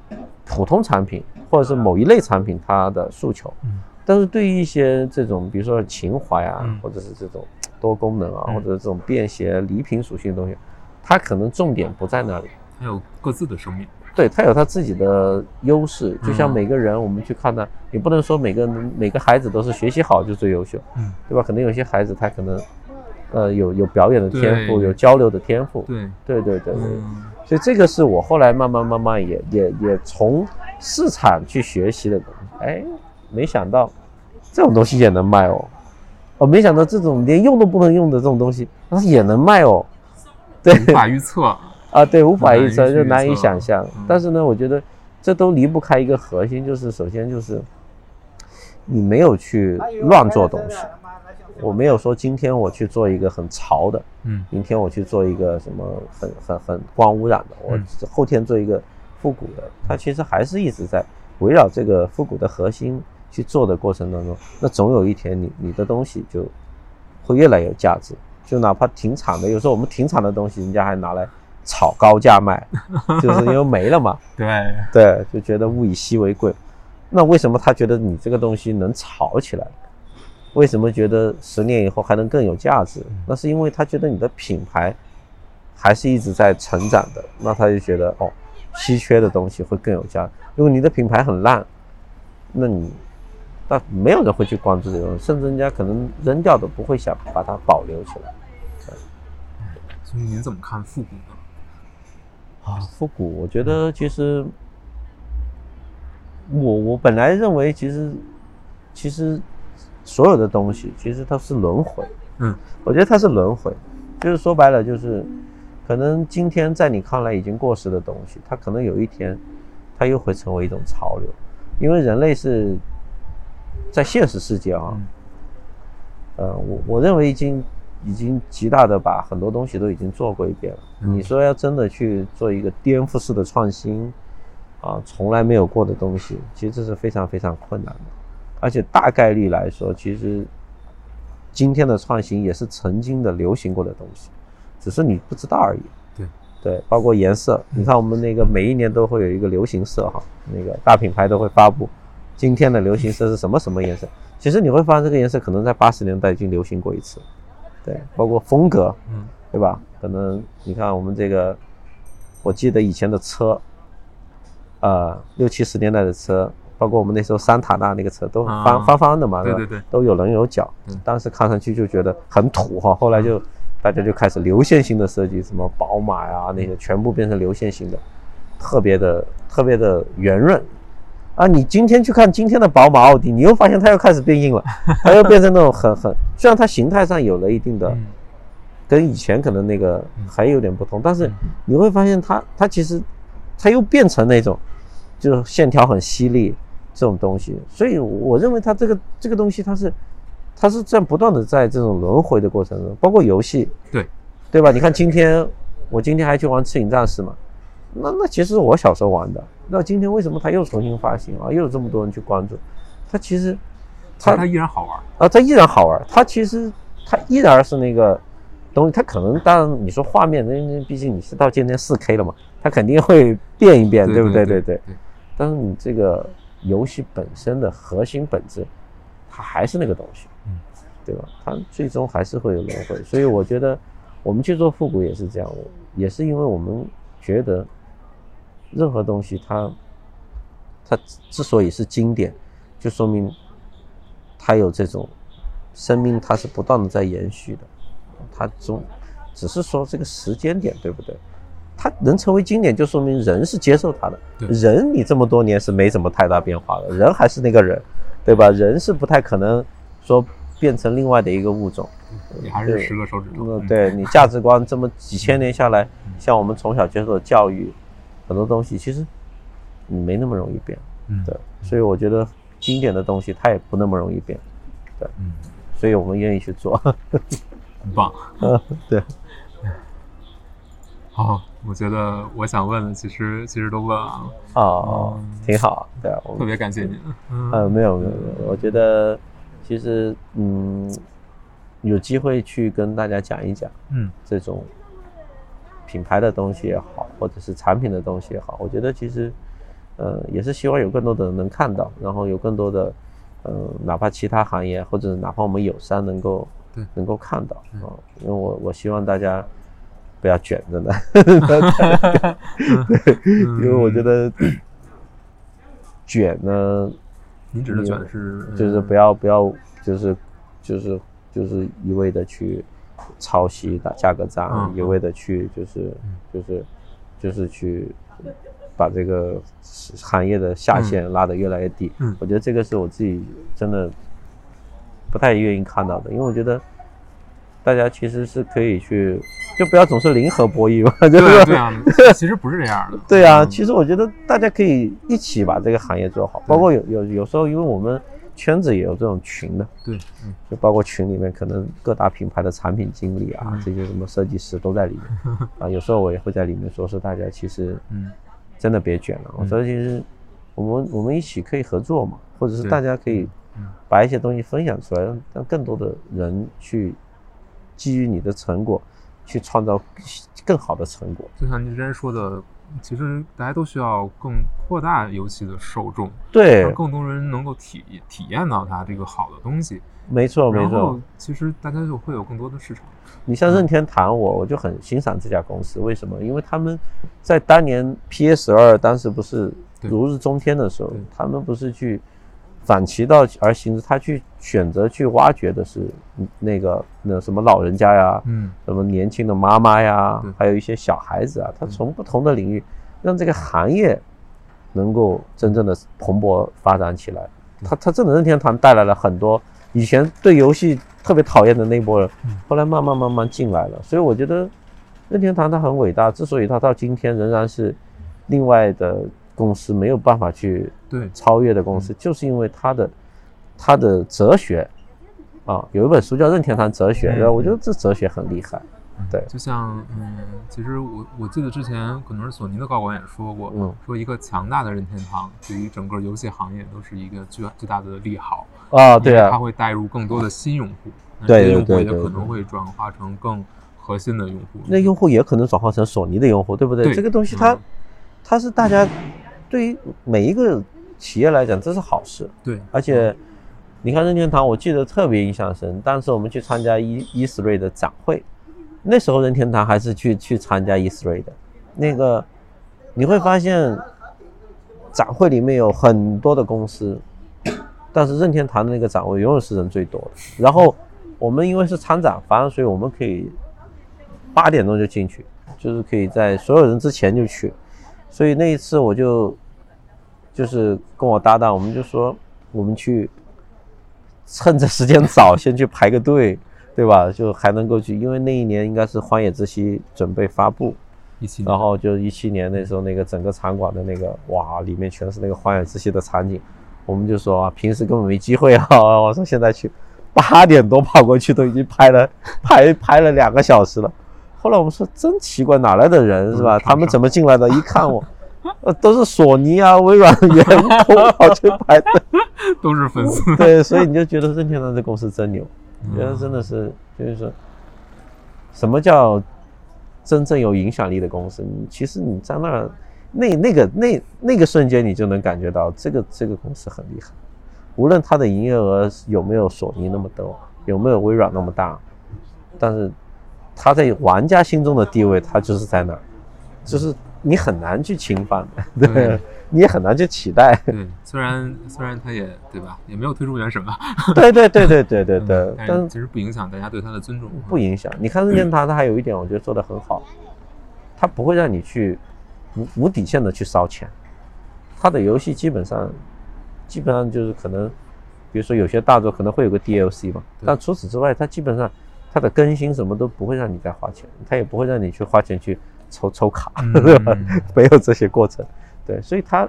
普通产品或者是某一类产品它的诉求。嗯。但是对于一些这种，比如说情怀啊，或者是这种多功能啊，或者这种便携礼品属性的东西，它可能重点不在那里。它有各自的生命。对他有他自己的优势，就像每个人，我们去看他，你不能说每个每个孩子都是学习好就最优秀，嗯，对吧？可能有些孩子他可能，呃，有有表演的天赋，有交流的天赋，对，对对对对，所以这个是我后来慢慢慢慢也也也从市场去学习的东西。哎，没想到这种东西也能卖哦，哦，没想到这种连用都不能用的这种东西，它也能卖哦，对，无法预测。啊，对，无法预测，就难以想象。但是呢，我觉得这都离不开一个核心，就是首先就是你没有去乱做东西。我没有说今天我去做一个很潮的，嗯，明天我去做一个什么很很很光污染的，我后天做一个复古的。它其实还是一直在围绕这个复古的核心去做的过程当中，那总有一天你你的东西就会越来越有价值。就哪怕停产的，有时候我们停产的东西，人家还拿来。炒高价卖，就是因为没了嘛。对对，就觉得物以稀为贵。那为什么他觉得你这个东西能炒起来？为什么觉得十年以后还能更有价值？那是因为他觉得你的品牌还是一直在成长的。那他就觉得哦，稀缺的东西会更有价。如果你的品牌很烂，那你那没有人会去关注这个甚至人家可能扔掉都不会想把它保留起来。所以您怎么看复古呢？啊，复古，我觉得其实我我本来认为其实其实所有的东西其实它是轮回。嗯，我觉得它是轮回，就是说白了就是，可能今天在你看来已经过时的东西，它可能有一天，它又会成为一种潮流，因为人类是在现实世界啊，呃，我我认为已经已经极大的把很多东西都已经做过一遍了。你说要真的去做一个颠覆式的创新，啊，从来没有过的东西，其实这是非常非常困难的，而且大概率来说，其实。今天的创新也是曾经的流行过的东西，只是你不知道而已。对对，包括颜色，你看我们那个每一年都会有一个流行色哈，那个大品牌都会发布今天的流行色是什么什么颜色。其实你会发现这个颜色可能在八十年代已经流行过一次。对，包括风格，嗯，对吧？可能你看我们这个，我记得以前的车，呃，六七十年代的车。包括我们那时候桑塔纳那个车都方方方的嘛，对对对，都有棱有角，当时看上去就觉得很土哈。后来就大家就开始流线型的设计，什么宝马呀那些全部变成流线型的，特别的特别的圆润。啊，你今天去看今天的宝马、奥迪，你又发现它又开始变硬了，它又变成那种很很，虽然它形态上有了一定的，跟以前可能那个还有点不同，但是你会发现它它其实它又变成那种，就是线条很犀利。这种东西，所以我认为它这个这个东西，它是它是在不断的在这种轮回的过程中，包括游戏，对对吧？你看今天我今天还去玩《赤影战士》嘛，那那其实我小时候玩的，那今天为什么它又重新发行啊？又有这么多人去关注，它其实它它依然好玩啊，它依然好玩，它其实它依然是那个东西，它可能当然你说画面，那那毕竟你是到今天四 K 了嘛，它肯定会变一变，对不对？对对，但是你这个。游戏本身的核心本质，它还是那个东西，嗯，对吧？它最终还是会有轮回，所以我觉得我们去做复古也是这样，也是因为我们觉得任何东西它它之所以是经典，就说明它有这种生命，它是不断的在延续的，它总只是说这个时间点对不对？它能成为经典，就说明人是接受它的。人，你这么多年是没什么太大变化的，人还是那个人，对吧？人是不太可能说变成另外的一个物种。你还是十个手指头。嗯，对你价值观这么几千年下来，像我们从小接受的教育，很多东西其实没那么容易变。嗯，对。所以我觉得经典的东西它也不那么容易变。对，嗯。所以我们愿意去做。很棒。嗯，对。好。我觉得我想问的，其实其实都问完了哦，挺好，对我，特别感谢您。嗯，没有没有没有，我觉得其实嗯，有机会去跟大家讲一讲，嗯，这种品牌的东西也好，或者是产品的东西也好，我觉得其实呃也是希望有更多的人能看到，然后有更多的呃哪怕其他行业或者哪怕我们友商能够对。能够看到啊，因为我我希望大家。不要卷着呢，因为我觉得卷呢，你指的卷是就是不要不要就是就是就是一味的去抄袭打价格战，一味的去就是就是就是去把这个行业的下限拉得越来越低。我觉得这个是我自己真的不太愿意看到的，因为我觉得大家其实是可以去。就不要总是零和博弈嘛，对吧？对啊，其实不是这样的。对啊，其实我觉得大家可以一起把这个行业做好，包括有有有时候，因为我们圈子也有这种群的，对，就包括群里面可能各大品牌的产品经理啊，这些什么设计师都在里面 啊。有时候我也会在里面说，是大家其实，嗯，真的别卷了。我说其实我们我们一起可以合作嘛，或者是大家可以把一些东西分享出来，让让更多的人去基于你的成果。去创造更好的成果，就像你之前说的，其实大家都需要更扩大游戏的受众，对，让更多人能够体体验到它这个好的东西。没错，没错。其实大家就会有更多的市场。你像任天堂，我我就很欣赏这家公司，为什么？因为他们在当年 PS 二当时不是如日中天的时候，他们不是去。反其道而行之，他去选择去挖掘的是那个那什么老人家呀，嗯，什么年轻的妈妈呀，还有一些小孩子啊，他从不同的领域让这个行业能够真正的蓬勃发展起来。他他真的任天堂带来了很多以前对游戏特别讨厌的那波人，后来慢慢慢慢进来了。所以我觉得任天堂它很伟大，之所以它到今天仍然是另外的。公司没有办法去对超越的公司，就是因为它的它的哲学啊，有一本书叫《任天堂哲学》，然后我觉得这哲学很厉害。对，就像嗯，其实我我记得之前可能是索尼的高管也说过，嗯，说一个强大的任天堂对于整个游戏行业都是一个巨巨大的利好啊，对啊，它会带入更多的新用户，对用户也可能会转化成更核心的用户，那用户也可能转化成索尼的用户，对不对？这个东西它它是大家。对于每一个企业来讲，这是好事。对，而且你看任天堂，我记得特别印象深。当时我们去参加 E E three 的展会，那时候任天堂还是去去参加 E three 的。那个你会发现，展会里面有很多的公司，但是任天堂的那个展位永远是人最多的。然后我们因为是参展方，所以我们可以八点钟就进去，就是可以在所有人之前就去。所以那一次我就，就是跟我搭档，我们就说我们去，趁着时间早先去排个队，对吧？就还能够去，因为那一年应该是《荒野之息》准备发布，然后就一七年那时候那个整个场馆的那个哇，里面全是那个《荒野之息》的场景，我们就说啊，平时根本没机会啊，我说现在去，八点多跑过去都已经拍了拍拍了两个小时了。后来我们说真奇怪，哪来的人是吧？他们怎么进来的？一看我，呃，都是索尼啊、微软的员工跑去排队，都是粉丝。对，所以你就觉得任天堂这公司真牛，觉得真的是就是说，什么叫真正有影响力的公司？你其实你在那儿那那个那那个瞬间，你就能感觉到这个这个公司很厉害。无论它的营业额有没有索尼那么多，有没有微软那么大，但是。他在玩家心中的地位，他就是在那儿，就是你很难去侵犯的，对，你也很难去取代。对，虽然虽然他也对吧，也没有推出原神吧。对对对对对对对。但其实不影响大家对他的尊重。不影响。你看任天堂，他还有一点我觉得做的很好，他不会让你去无无底线的去烧钱。他的游戏基本上基本上就是可能，比如说有些大作可能会有个 DLC 嘛，但除此之外，他基本上。它的更新什么都不会让你再花钱，它也不会让你去花钱去抽抽卡，对吧？没有这些过程，对，所以它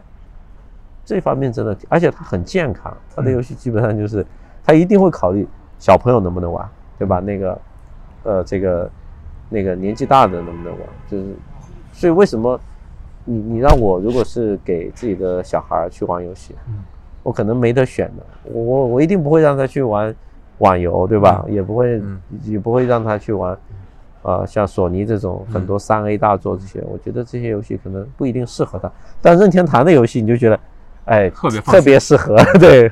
这方面真的，而且它很健康，它的游戏基本上就是它一定会考虑小朋友能不能玩，对吧？那个呃，这个那个年纪大的能不能玩，就是所以为什么你你让我如果是给自己的小孩去玩游戏，我可能没得选的，我我一定不会让他去玩。网游对吧？也不会，也不会让他去玩，啊，像索尼这种很多三 A 大作这些，我觉得这些游戏可能不一定适合他。但任天堂的游戏，你就觉得，哎，特别特别适合，对。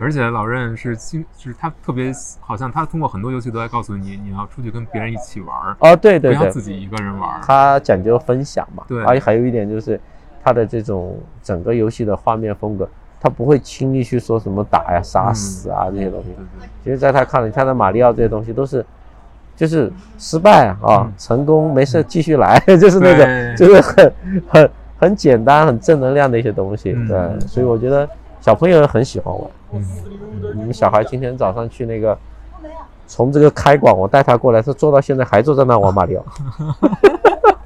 而且老任是经，就是他特别，好像他通过很多游戏都在告诉你，你要出去跟别人一起玩哦，对对对，不要自己一个人玩。他讲究分享嘛，对。而且还有一点就是，他的这种整个游戏的画面风格。他不会轻易去说什么打呀、杀死啊这些东西。其实，在他看来，他的马里奥这些东西都是，就是失败啊，成功没事继续来，就是那种，就是很很很简单、很正能量的一些东西。对，所以我觉得小朋友很喜欢玩。嗯，你们小孩今天早上去那个，从这个开馆我带他过来，他坐到现在还坐在那玩马里奥。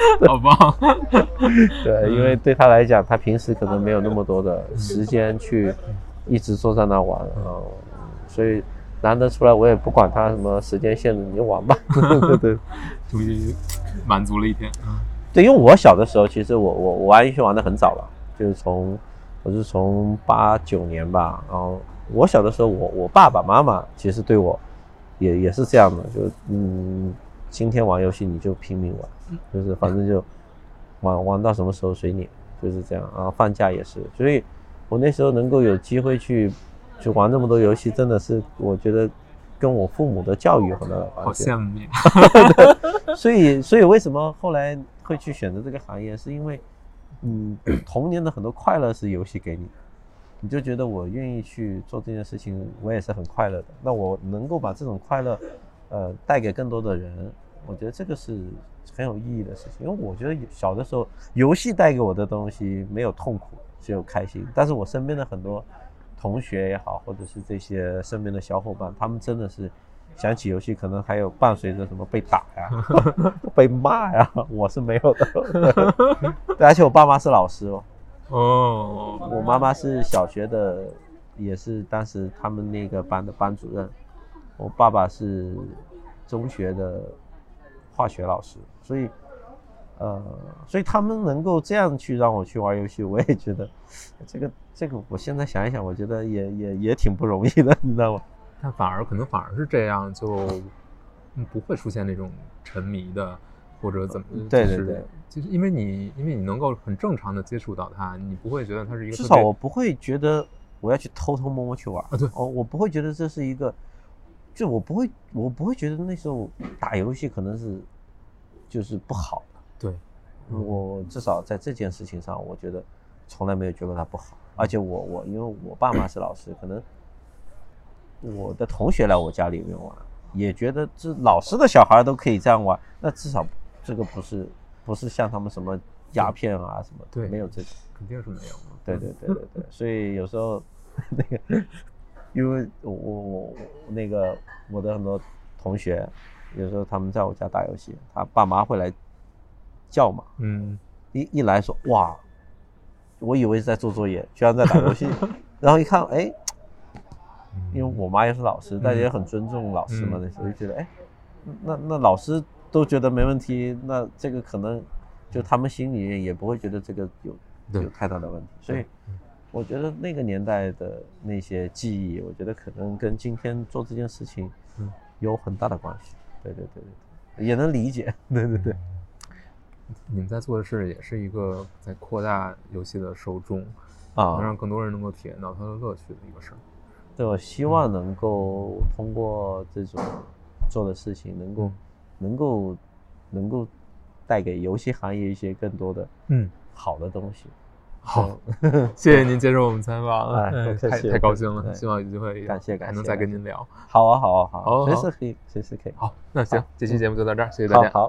好棒！对，因为对他来讲，他平时可能没有那么多的时间去一直坐在那玩啊，所以难得出来，我也不管他什么时间限制，你就玩吧。对 对，终于满足了一天。对，因为我小的时候，其实我我我玩游戏玩的很早了，就是从我是从八九年吧，然后我小的时候，我我爸爸妈妈其实对我也也是这样的，就嗯。今天玩游戏你就拼命玩，就是反正就玩玩到什么时候随你，就是这样啊。放假也是，所以我那时候能够有机会去去玩这么多游戏，真的是我觉得跟我父母的教育很大的 好羡慕你。所以，所以为什么后来会去选择这个行业，是因为嗯，童年的很多快乐是游戏给你，你就觉得我愿意去做这件事情，我也是很快乐的。那我能够把这种快乐，呃，带给更多的人，我觉得这个是很有意义的事情。因为我觉得小的时候，游戏带给我的东西没有痛苦，只有开心。但是我身边的很多同学也好，或者是这些身边的小伙伴，他们真的是想起游戏，可能还有伴随着什么被打呀、被骂呀，我是没有的。对，而且我爸妈是老师哦。哦，我妈妈是小学的，也是当时他们那个班的班主任。我爸爸是中学的化学老师，所以，呃，所以他们能够这样去让我去玩游戏，我也觉得这个 这个，我现在想一想，我觉得也也也挺不容易的，你知道吗？但反而可能反而是这样，就不会出现那种沉迷的。或者怎么？对对对，就是因为你，因为你能够很正常的接触到它，你不会觉得它是一个。至少我不会觉得我要去偷偷摸摸去玩啊。对，哦，我不会觉得这是一个，就我不会，我不会觉得那时候打游戏可能是就是不好的。对，我至少在这件事情上，我觉得从来没有觉得它不好。而且我我因为我爸妈是老师，可能我的同学来我家里面玩，也觉得这老师的小孩都可以这样玩，那至少。这个不是，不是像他们什么鸦片啊什么，对，没有这种，肯定是没有。对对对对对，所以有时候 那个，因为我我我那个我的很多同学，有时候他们在我家打游戏，他爸妈会来叫嘛，嗯，一一来说哇，我以为是在做作业，居然在打游戏，然后一看哎，因为我妈也是老师，大家也很尊重老师嘛，那时候就觉得哎，那那老师。都觉得没问题，那这个可能就他们心里面也不会觉得这个有有太大的问题，所以我觉得那个年代的那些记忆，我觉得可能跟今天做这件事情有很大的关系。对对对对对，也能理解。对对对，你们在做的事也是一个在扩大游戏的受众啊，能让更多人能够体验到它的乐趣的一个事儿。对，我希望能够通过这种做的事情能够。能够，能够带给游戏行业一些更多的嗯好的东西。好，谢谢您接受我们采访，哎，太太高兴了，希望有机会感谢感谢还能再跟您聊。好啊好啊好，随时可以随时可以。好，那行，这期节目就到这儿，谢谢大家。好。